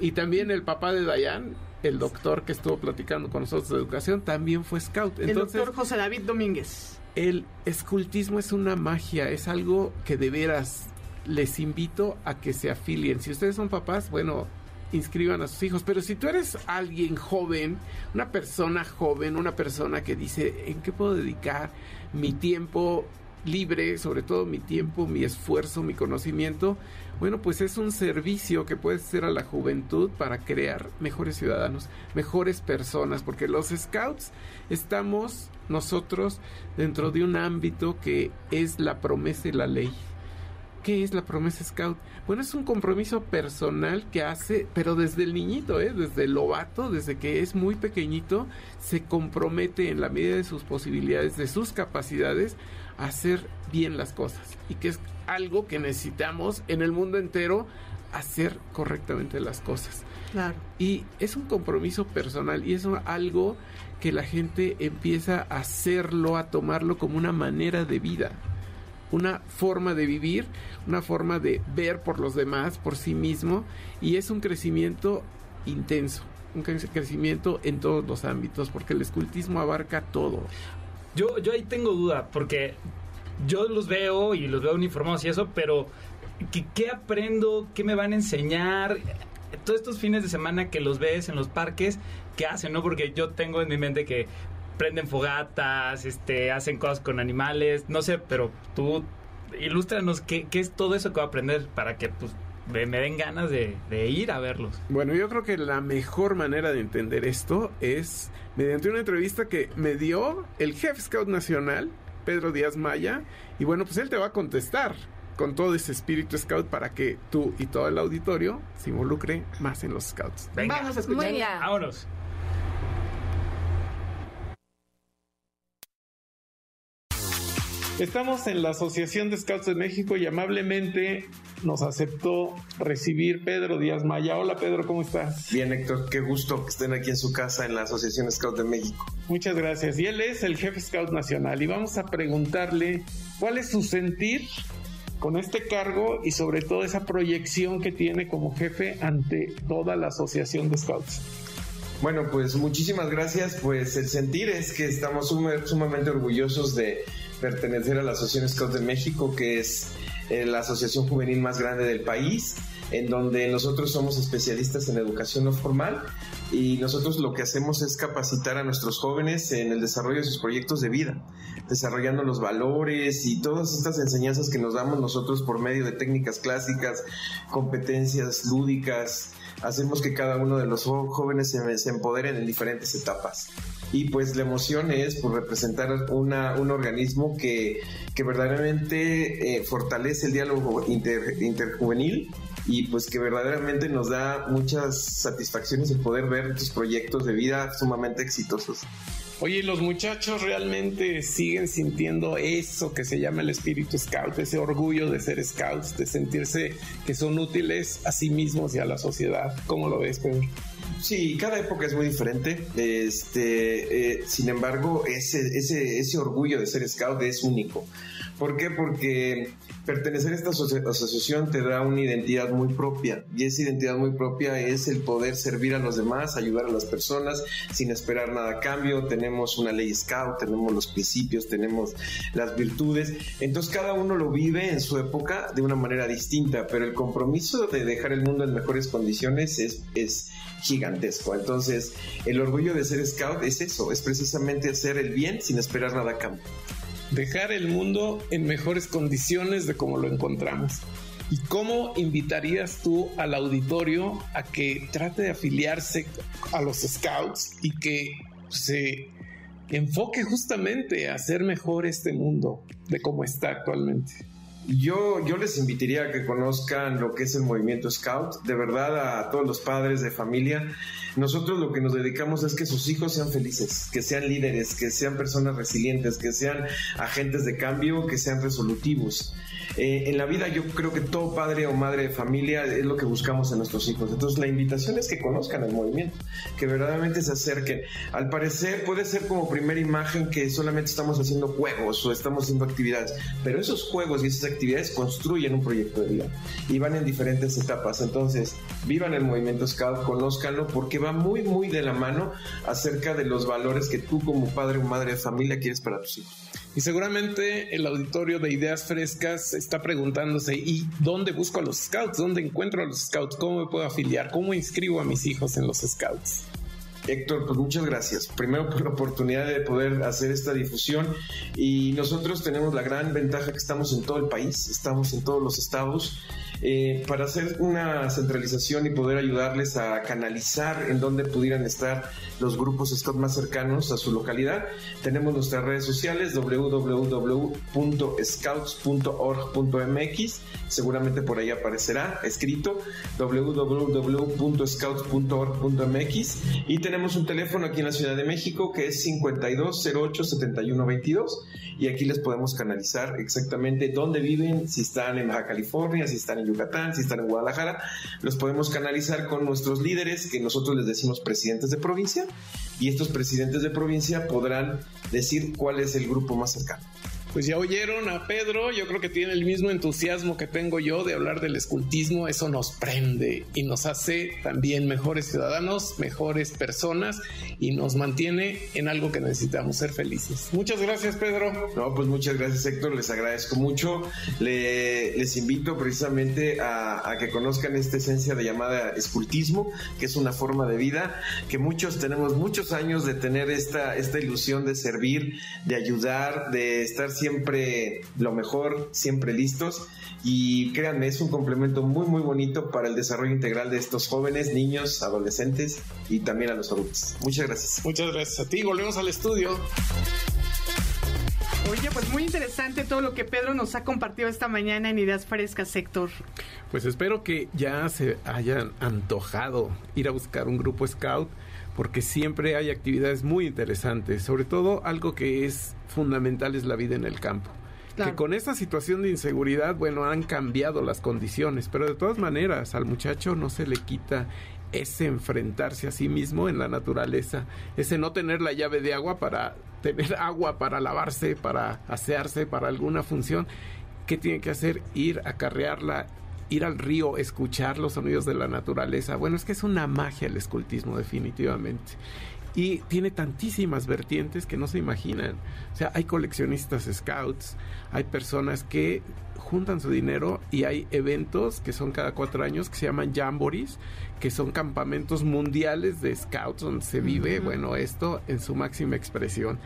Y también el papá de Dayan, el doctor que estuvo platicando con nosotros de educación, también fue Scout. Entonces, el doctor José David Domínguez. El escultismo es una magia, es algo que de veras les invito a que se afilien. Si ustedes son papás, bueno, inscriban a sus hijos. Pero si tú eres alguien joven, una persona joven, una persona que dice, ¿en qué puedo dedicar mi tiempo? Libre, sobre todo mi tiempo, mi esfuerzo, mi conocimiento, bueno, pues es un servicio que puede ser a la juventud para crear mejores ciudadanos, mejores personas, porque los scouts estamos nosotros dentro de un ámbito que es la promesa y la ley. ¿Qué es la promesa scout? Bueno, es un compromiso personal que hace, pero desde el niñito, ¿eh? desde el lobato, desde que es muy pequeñito, se compromete en la medida de sus posibilidades, de sus capacidades, hacer bien las cosas y que es algo que necesitamos en el mundo entero hacer correctamente las cosas. Claro. Y es un compromiso personal y es algo que la gente empieza a hacerlo, a tomarlo como una manera de vida, una forma de vivir, una forma de ver por los demás, por sí mismo y es un crecimiento intenso, un crecimiento en todos los ámbitos porque el escultismo abarca todo. Yo, yo ahí tengo duda, porque yo los veo y los veo uniformados y eso, pero ¿qué, aprendo? ¿Qué me van a enseñar? Todos estos fines de semana que los ves en los parques, ¿qué hacen? no Porque yo tengo en mi mente que prenden fogatas, este, hacen cosas con animales, no sé, pero tú ilústranos qué, qué es todo eso que va a aprender para que pues me den ganas de, de ir a verlos. Bueno, yo creo que la mejor manera de entender esto es mediante una entrevista que me dio el jefe Scout Nacional, Pedro Díaz Maya, y bueno, pues él te va a contestar con todo ese espíritu scout para que tú y todo el auditorio se involucre más en los scouts. Vamos a escuchar. Vámonos. Estamos en la Asociación de Scouts de México y amablemente nos aceptó recibir Pedro Díaz Maya. Hola Pedro, ¿cómo estás? Bien Héctor, qué gusto que estén aquí en su casa en la Asociación Scout de México. Muchas gracias. Y él es el jefe Scout Nacional y vamos a preguntarle cuál es su sentir con este cargo y sobre todo esa proyección que tiene como jefe ante toda la Asociación de Scouts. Bueno, pues muchísimas gracias. Pues el sentir es que estamos sumamente orgullosos de pertenecer a la Asociación Scouts de México, que es eh, la asociación juvenil más grande del país, en donde nosotros somos especialistas en educación no formal y nosotros lo que hacemos es capacitar a nuestros jóvenes en el desarrollo de sus proyectos de vida, desarrollando los valores y todas estas enseñanzas que nos damos nosotros por medio de técnicas clásicas, competencias lúdicas, hacemos que cada uno de los jóvenes se, empoderen en diferentes etapas. Y pues la emoción es por representar una, un organismo que, que verdaderamente eh, fortalece el diálogo interjuvenil y pues que verdaderamente nos da muchas satisfacciones el poder ver estos proyectos de vida sumamente exitosos. Oye, los muchachos realmente siguen sintiendo eso que se llama el espíritu scout, ese orgullo de ser scouts, de sentirse que son útiles a sí mismos y a la sociedad. ¿Cómo lo ves, Pedro? Sí, cada época es muy diferente. Este, eh, sin embargo, ese, ese, ese orgullo de ser scout es único. ¿Por qué? Porque pertenecer a esta asociación te da una identidad muy propia y esa identidad muy propia es el poder servir a los demás, ayudar a las personas sin esperar nada a cambio. Tenemos una ley scout, tenemos los principios, tenemos las virtudes. Entonces cada uno lo vive en su época de una manera distinta, pero el compromiso de dejar el mundo en mejores condiciones es, es gigantesco. Entonces el orgullo de ser scout es eso, es precisamente hacer el bien sin esperar nada a cambio dejar el mundo en mejores condiciones de como lo encontramos. ¿Y cómo invitarías tú al auditorio a que trate de afiliarse a los scouts y que se enfoque justamente a hacer mejor este mundo de cómo está actualmente? Yo, yo les invitaría a que conozcan lo que es el movimiento Scout. De verdad, a todos los padres de familia, nosotros lo que nos dedicamos es que sus hijos sean felices, que sean líderes, que sean personas resilientes, que sean agentes de cambio, que sean resolutivos. Eh, en la vida yo creo que todo padre o madre de familia es lo que buscamos en nuestros hijos. Entonces la invitación es que conozcan el movimiento, que verdaderamente se acerquen. Al parecer puede ser como primera imagen que solamente estamos haciendo juegos o estamos haciendo actividades, pero esos juegos y esas actividades construyen un proyecto de vida y van en diferentes etapas. Entonces, vivan el movimiento Scout, conózcanlo porque va muy, muy de la mano acerca de los valores que tú como padre o madre de familia quieres para tus hijos. Y seguramente el auditorio de Ideas Frescas está preguntándose, ¿y dónde busco a los scouts? ¿Dónde encuentro a los scouts? ¿Cómo me puedo afiliar? ¿Cómo inscribo a mis hijos en los scouts? Héctor, pues muchas gracias. Primero por la oportunidad de poder hacer esta difusión y nosotros tenemos la gran ventaja que estamos en todo el país, estamos en todos los estados eh, para hacer una centralización y poder ayudarles a canalizar en dónde pudieran estar los grupos Scout más cercanos a su localidad. Tenemos nuestras redes sociales www.scouts.org.mx, seguramente por ahí aparecerá escrito www.scouts.org.mx y tenemos un teléfono aquí en la Ciudad de México que es 5208-7122 y aquí les podemos canalizar exactamente dónde viven, si están en Baja California, si están en Yucatán, si están en Guadalajara, los podemos canalizar con nuestros líderes que nosotros les decimos presidentes de provincia y estos presidentes de provincia podrán decir cuál es el grupo más cercano. Pues ya oyeron a Pedro, yo creo que tiene el mismo entusiasmo que tengo yo de hablar del escultismo, eso nos prende y nos hace también mejores ciudadanos, mejores personas y nos mantiene en algo que necesitamos, ser felices. Muchas gracias Pedro. No, pues muchas gracias Héctor, les agradezco mucho. les invito precisamente a, a que conozcan esta esencia de llamada escultismo, que es una forma de vida, que muchos tenemos muchos años de tener esta, esta ilusión de servir, de ayudar, de estar siempre lo mejor, siempre listos. Y créanme, es un complemento muy, muy bonito para el desarrollo integral de estos jóvenes, niños, adolescentes y también a los adultos. Muchas gracias. Muchas gracias a ti. Volvemos al estudio. Oye, pues muy interesante todo lo que Pedro nos ha compartido esta mañana en Ideas Frescas, sector. Pues espero que ya se hayan antojado ir a buscar un grupo scout, porque siempre hay actividades muy interesantes, sobre todo algo que es fundamental es la vida en el campo. Que con esta situación de inseguridad, bueno, han cambiado las condiciones, pero de todas maneras al muchacho no se le quita ese enfrentarse a sí mismo en la naturaleza, ese no tener la llave de agua para [laughs] tener agua para lavarse, para asearse, para alguna función. ¿Qué tiene que hacer? Ir a carrearla, ir al río, escuchar los sonidos de la naturaleza. Bueno, es que es una magia el escultismo, definitivamente. Y tiene tantísimas vertientes que no se imaginan. O sea, hay coleccionistas scouts, hay personas que juntan su dinero y hay eventos que son cada cuatro años que se llaman jamborees, que son campamentos mundiales de scouts donde se vive, bueno, esto en su máxima expresión.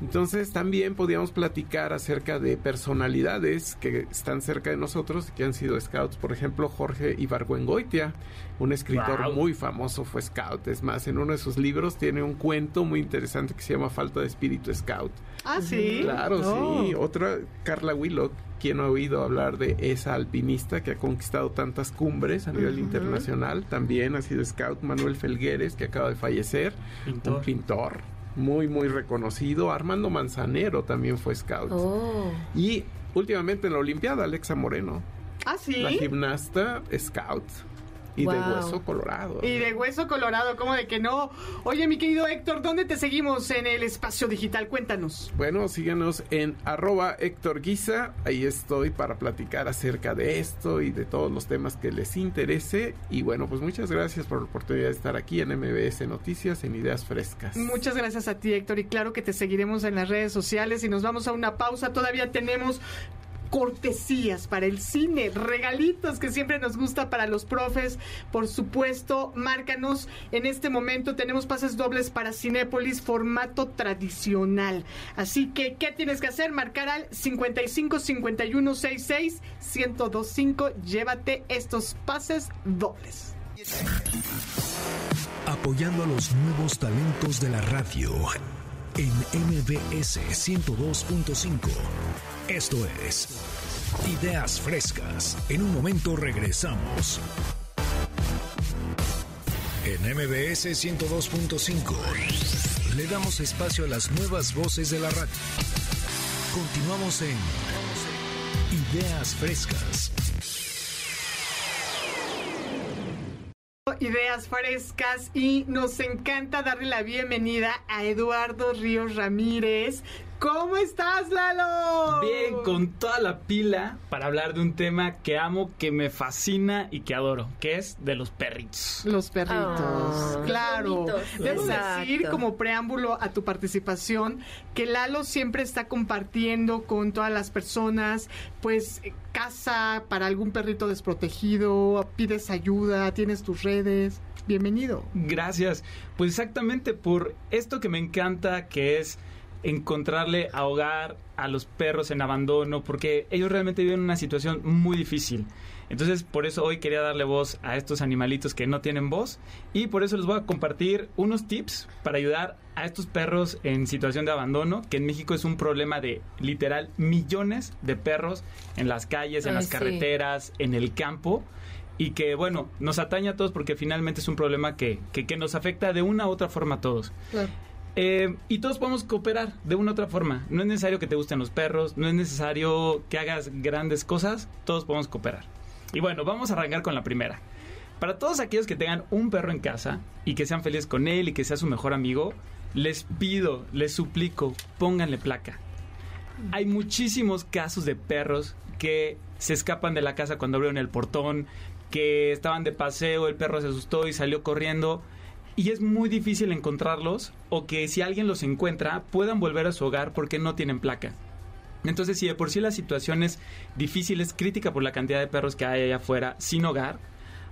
Entonces también podíamos platicar acerca de personalidades que están cerca de nosotros, que han sido scouts. Por ejemplo, Jorge Ibargüengoitia, un escritor muy famoso, fue scout. Es más, en uno de sus libros tiene un cuento muy interesante que se llama Falta de Espíritu Scout. Ah, sí. Claro, sí. Otra, Carla Willock, quien ha oído hablar de esa alpinista que ha conquistado tantas cumbres a nivel internacional. También ha sido scout Manuel Felgueres, que acaba de fallecer. Un pintor muy, muy reconocido. Armando Manzanero también fue scout. Oh. Y últimamente en la Olimpiada, Alexa Moreno. Ah, sí. La gimnasta scout. Y de hueso colorado. Y de hueso colorado, ¿cómo de que no? Oye, mi querido Héctor, ¿dónde te seguimos en el espacio digital? Cuéntanos. Bueno, síganos en arroba Héctor Guisa. Ahí estoy para platicar acerca de esto y de todos los temas que les interese. Y bueno, pues muchas gracias por la oportunidad de estar aquí en MBS Noticias en Ideas Frescas. Muchas gracias a ti, Héctor. Y claro que te seguiremos en las redes sociales y nos vamos a una pausa. Todavía tenemos cortesías para el cine, regalitos que siempre nos gusta para los profes. Por supuesto, márcanos. En este momento tenemos pases dobles para Cinépolis, formato tradicional. Así que, ¿qué tienes que hacer? Marcar al 55 51 66 1025. Llévate estos pases dobles. Apoyando a los nuevos talentos de la radio en MBS 102.5. Esto es Ideas Frescas. En un momento regresamos. En MBS 102.5 le damos espacio a las nuevas voces de la radio. Continuamos en Ideas Frescas. ideas frescas y nos encanta darle la bienvenida a Eduardo Ríos Ramírez, ¿Cómo estás, Lalo? Bien, con toda la pila para hablar de un tema que amo, que me fascina y que adoro, que es de los perritos. Los perritos, ah, claro. Debo decir, como preámbulo a tu participación, que Lalo siempre está compartiendo con todas las personas, pues, casa para algún perrito desprotegido, pides ayuda, tienes tus redes. Bienvenido. Gracias. Pues exactamente por esto que me encanta, que es encontrarle ahogar a los perros en abandono, porque ellos realmente viven una situación muy difícil. Entonces, por eso hoy quería darle voz a estos animalitos que no tienen voz y por eso les voy a compartir unos tips para ayudar a estos perros en situación de abandono, que en México es un problema de literal millones de perros en las calles, en las carreteras, en el campo y que bueno, nos atañe a todos porque finalmente es un problema que, que, nos afecta de una u otra forma a todos. Eh, y todos podemos cooperar de una u otra forma. No es necesario que te gusten los perros, no es necesario que hagas grandes cosas, todos podemos cooperar. Y bueno, vamos a arrancar con la primera. Para todos aquellos que tengan un perro en casa y que sean felices con él y que sea su mejor amigo, les pido, les suplico, pónganle placa. Hay muchísimos casos de perros que se escapan de la casa cuando abrieron el portón, que estaban de paseo, el perro se asustó y salió corriendo y es muy difícil encontrarlos o que si alguien los encuentra puedan volver a su hogar porque no tienen placa. Entonces, si de por sí la situación es difícil, es crítica por la cantidad de perros que hay allá afuera sin hogar,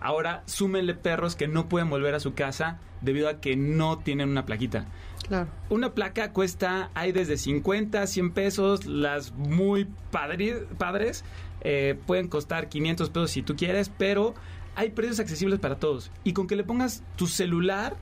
Ahora súmenle perros que no pueden volver a su casa debido a que no tienen una plaquita. Claro. Una placa cuesta, hay desde 50, 100 pesos, las muy padres eh, pueden costar 500 pesos si tú quieres, pero hay precios accesibles para todos. Y con que le pongas tu celular,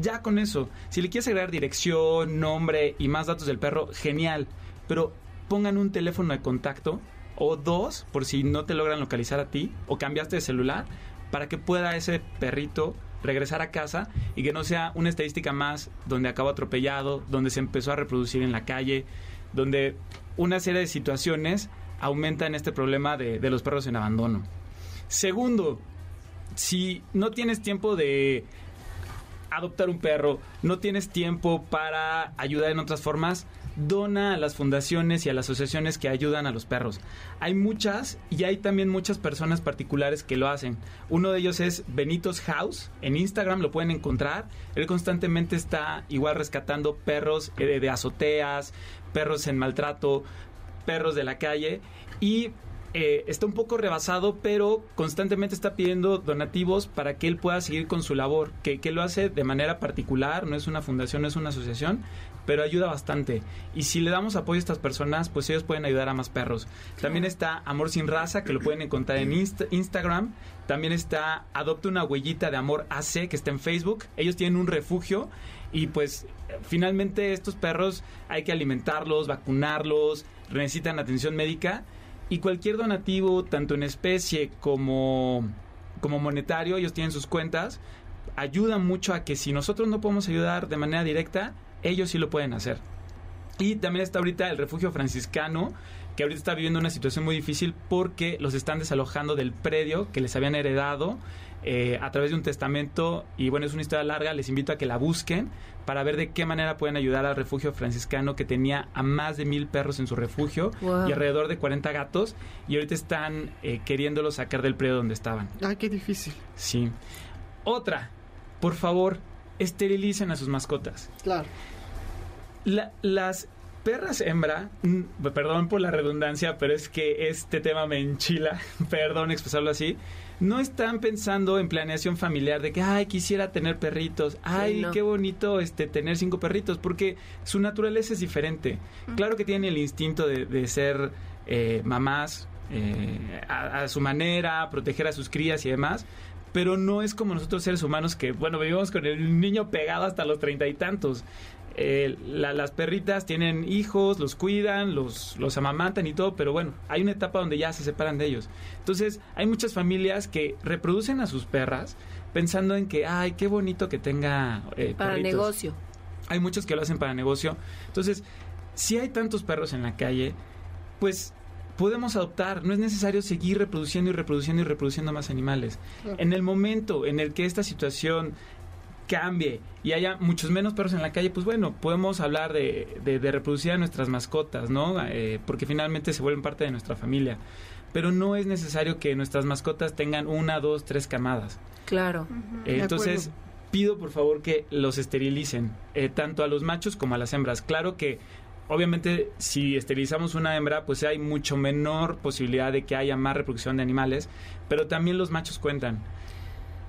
ya con eso. Si le quieres agregar dirección, nombre y más datos del perro, genial. Pero pongan un teléfono de contacto o dos por si no te logran localizar a ti o cambiaste de celular para que pueda ese perrito regresar a casa y que no sea una estadística más donde acabó atropellado, donde se empezó a reproducir en la calle, donde una serie de situaciones aumentan este problema de, de los perros en abandono. Segundo, si no tienes tiempo de adoptar un perro, no tienes tiempo para ayudar en otras formas, dona a las fundaciones y a las asociaciones que ayudan a los perros. Hay muchas y hay también muchas personas particulares que lo hacen. Uno de ellos es Benitos House. En Instagram lo pueden encontrar. Él constantemente está igual rescatando perros eh, de azoteas, perros en maltrato, perros de la calle y eh, está un poco rebasado, pero constantemente está pidiendo donativos para que él pueda seguir con su labor, que, que, lo hace de manera particular, no es una fundación, no es una asociación, pero ayuda bastante. Y si le damos apoyo a estas personas, pues ellos pueden ayudar a más perros. También está Amor Sin Raza, que lo pueden encontrar en Instagram. También está Adopta una huellita de amor AC, que está en Facebook. Ellos tienen un refugio y pues finalmente estos perros hay que alimentarlos, vacunarlos, necesitan atención médica y cualquier donativo, tanto en especie como, como monetario, ellos tienen sus cuentas, ayuda mucho a que si nosotros no podemos ayudar de manera directa, ellos sí lo pueden hacer. Y también está ahorita el refugio franciscano, que ahorita está viviendo una situación muy difícil porque los están desalojando del predio que les habían heredado eh, a través de un testamento. Y bueno, es una historia larga, les invito a que la busquen para ver de qué manera pueden ayudar al refugio franciscano que tenía a más de mil perros en su refugio y alrededor de 40 gatos. Y ahorita están eh, queriéndolos sacar del predio donde estaban. Ay, qué difícil. Sí. Otra, por favor, esterilicen a sus mascotas. Claro las perras hembra, mm, perdón por la redundancia, pero es que este tema me enchila, [laughs] perdón expresarlo así, no están pensando en planeación familiar de que, ay, quisiera tener perritos, ay, qué bonito este tener cinco perritos, porque su naturaleza es diferente. Claro que tienen el instinto de, ser eh, mamás eh, a, a su manera, proteger a sus crías y demás, pero no es como nosotros seres humanos que, bueno, vivimos con el niño pegado hasta los treinta y tantos. Eh, las perritas tienen hijos, los cuidan, los, los amamantan y todo, pero bueno, hay una etapa donde ya se separan de ellos. Entonces, hay muchas familias que reproducen a sus perras pensando en que, ay, qué bonito que tenga... Eh, para negocio. Hay muchos que lo hacen para negocio. Entonces, si hay tantos perros en la calle, pues podemos adoptar, no es necesario seguir reproduciendo y reproduciendo y reproduciendo más animales. En el momento en el que esta situación cambie y haya muchos menos perros en la calle, pues bueno, podemos hablar de, reproducir a nuestras mascotas, ¿no? Eh, porque finalmente se vuelven parte de nuestra familia. Pero no es necesario que nuestras mascotas tengan una, dos, tres camadas. Claro. Eh, entonces, pido por favor que los esterilicen, eh, tanto a los machos como a las hembras. Claro que obviamente si esterilizamos una hembra, pues hay mucho menor posibilidad de que haya más reproducción de animales, pero también los machos cuentan.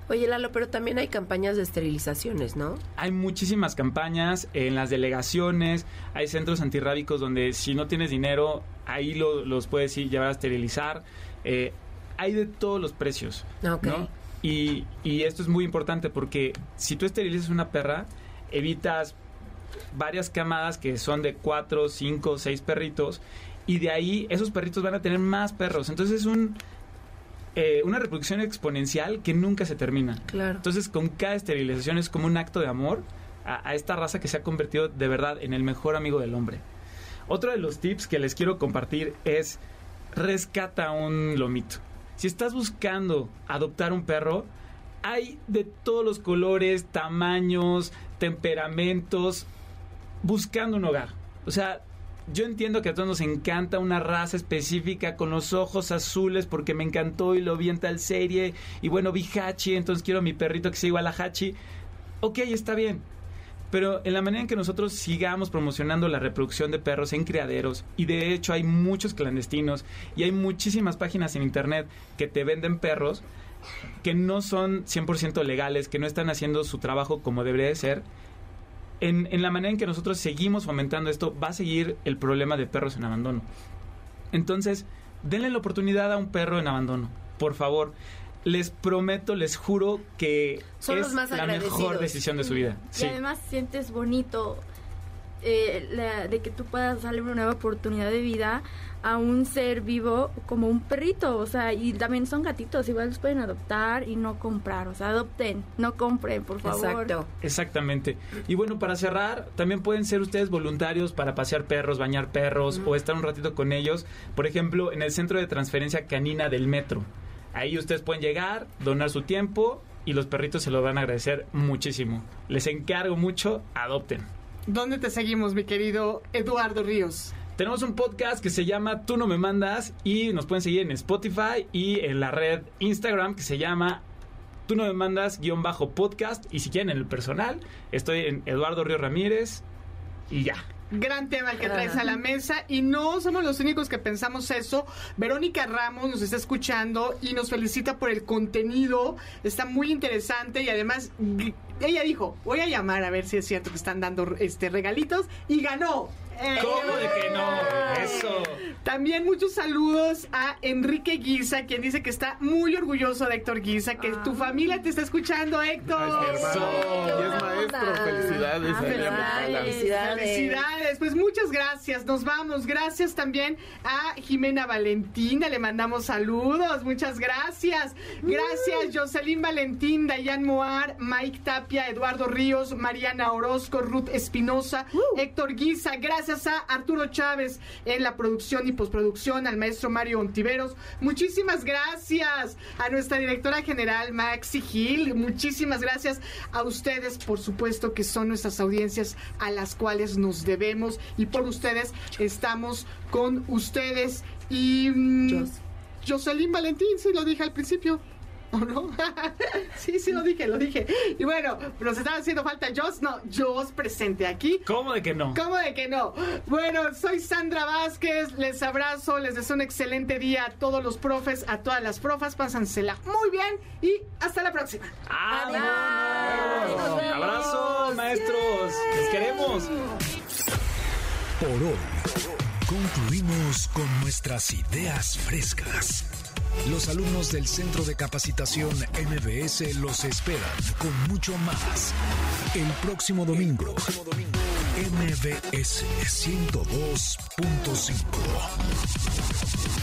Oye, Lalo, pero también hay campañas de esterilizaciones, ¿no? Hay muchísimas campañas en las delegaciones, hay centros antirrábicos donde si no tienes dinero, ahí los puedes ir llevar a esterilizar. Eh, hay de todos los precios, ¿no? Y, y esto es muy importante porque si tú esterilizas una perra, evitas varias camadas que son de cuatro, cinco, seis perritos y de ahí esos perritos van a tener más perros. Entonces es un eh, una reproducción exponencial que nunca se termina. Claro. Entonces, con cada esterilización es como un acto de amor a, esta raza que se ha convertido de verdad en el mejor amigo del hombre. Otro de los tips que les quiero compartir es rescata un lomito. Si estás buscando adoptar un perro, hay de todos los colores, tamaños, temperamentos, buscando un hogar. O sea, yo entiendo que a todos nos encanta una raza específica con los ojos azules porque me encantó y lo vi en tal serie. Y bueno, vi Hachi, entonces quiero mi perrito que sea igual a Hachi. Ok, está bien. Pero en la manera en que nosotros sigamos promocionando la reproducción de perros en criaderos, y de hecho hay muchos clandestinos y hay muchísimas páginas en internet que te venden perros, que no son 100% legales, que no están haciendo su trabajo como debería de ser, en, en, la manera en que nosotros seguimos fomentando esto, va a seguir el problema de perros en abandono. Entonces, denle la oportunidad a un perro en abandono, por favor. Les prometo, les juro que es la mejor decisión de su vida. Y además sientes bonito eh, de que tú puedas darle una nueva oportunidad de vida a un ser vivo como un perrito, o sea, y también son gatitos, igual los pueden adoptar y no comprar, o sea, adopten, no compren, por favor. Exacto. Exactamente. Y bueno, para cerrar, también pueden ser ustedes voluntarios para pasear perros, bañar perros o estar un ratito con ellos, por ejemplo, en el centro de transferencia canina del metro. Ahí ustedes pueden llegar, donar su tiempo y los perritos se lo van a agradecer muchísimo. Les encargo mucho, adopten. ¿Dónde te seguimos, mi querido Eduardo Ríos? Tenemos un podcast que se llama Tú no me mandas y nos pueden seguir en Spotify y en la red Instagram que se llama Tú no me mandas guion bajo podcast y si quieren en el personal estoy en Eduardo Ríos Ramírez y ya. Gran tema el que traes a la mesa y no somos los únicos que pensamos eso. Verónica Ramos nos está escuchando y nos felicita por el contenido. Está muy interesante y además ella dijo, voy a llamar a ver si es cierto que están dando este regalitos y ganó. ¿Cómo de que no? Eso. También muchos saludos a Enrique Guisa, quien dice que está muy orgulloso de Héctor Guisa, que tu ah. familia te está escuchando, Héctor. Eso. Y es maestro. Felicidades. felicidades. Felicidades. Pues muchas gracias. Nos vamos. Gracias también a Jimena Valentina. Le mandamos saludos. Muchas gracias. Gracias, uh. Jocelyn Valentín, Dayan Moar, Mike Tapia, Eduardo Ríos, Mariana Orozco, Ruth Espinosa, uh. Héctor Guisa. Gracias gracias a Arturo Chávez en la producción y postproducción, al maestro Mario Ontiveros. Muchísimas gracias a nuestra directora general Maxi Gil. Muchísimas gracias a ustedes, por supuesto, que son nuestras audiencias a las cuales nos debemos y por ustedes estamos con ustedes. Y mm, Jocelyn Valentín, sí lo dije al principio. No? [laughs] sí, sí lo dije, lo dije. Y bueno, nos estaba haciendo falta Joss. No, Joss presente aquí. ¿Cómo de que no? ¿Cómo de que no? Bueno, soy Sandra Vázquez. Les abrazo, les deseo un excelente día a todos los profes, a todas las profas. Pásensela muy bien y hasta la próxima. Adiós. Abrazo, maestros. Les queremos. Por hoy, concluimos con nuestras ideas frescas los alumnos del Centro de Capacitación MBS los esperan con mucho más el próximo domingo. MBS 102.5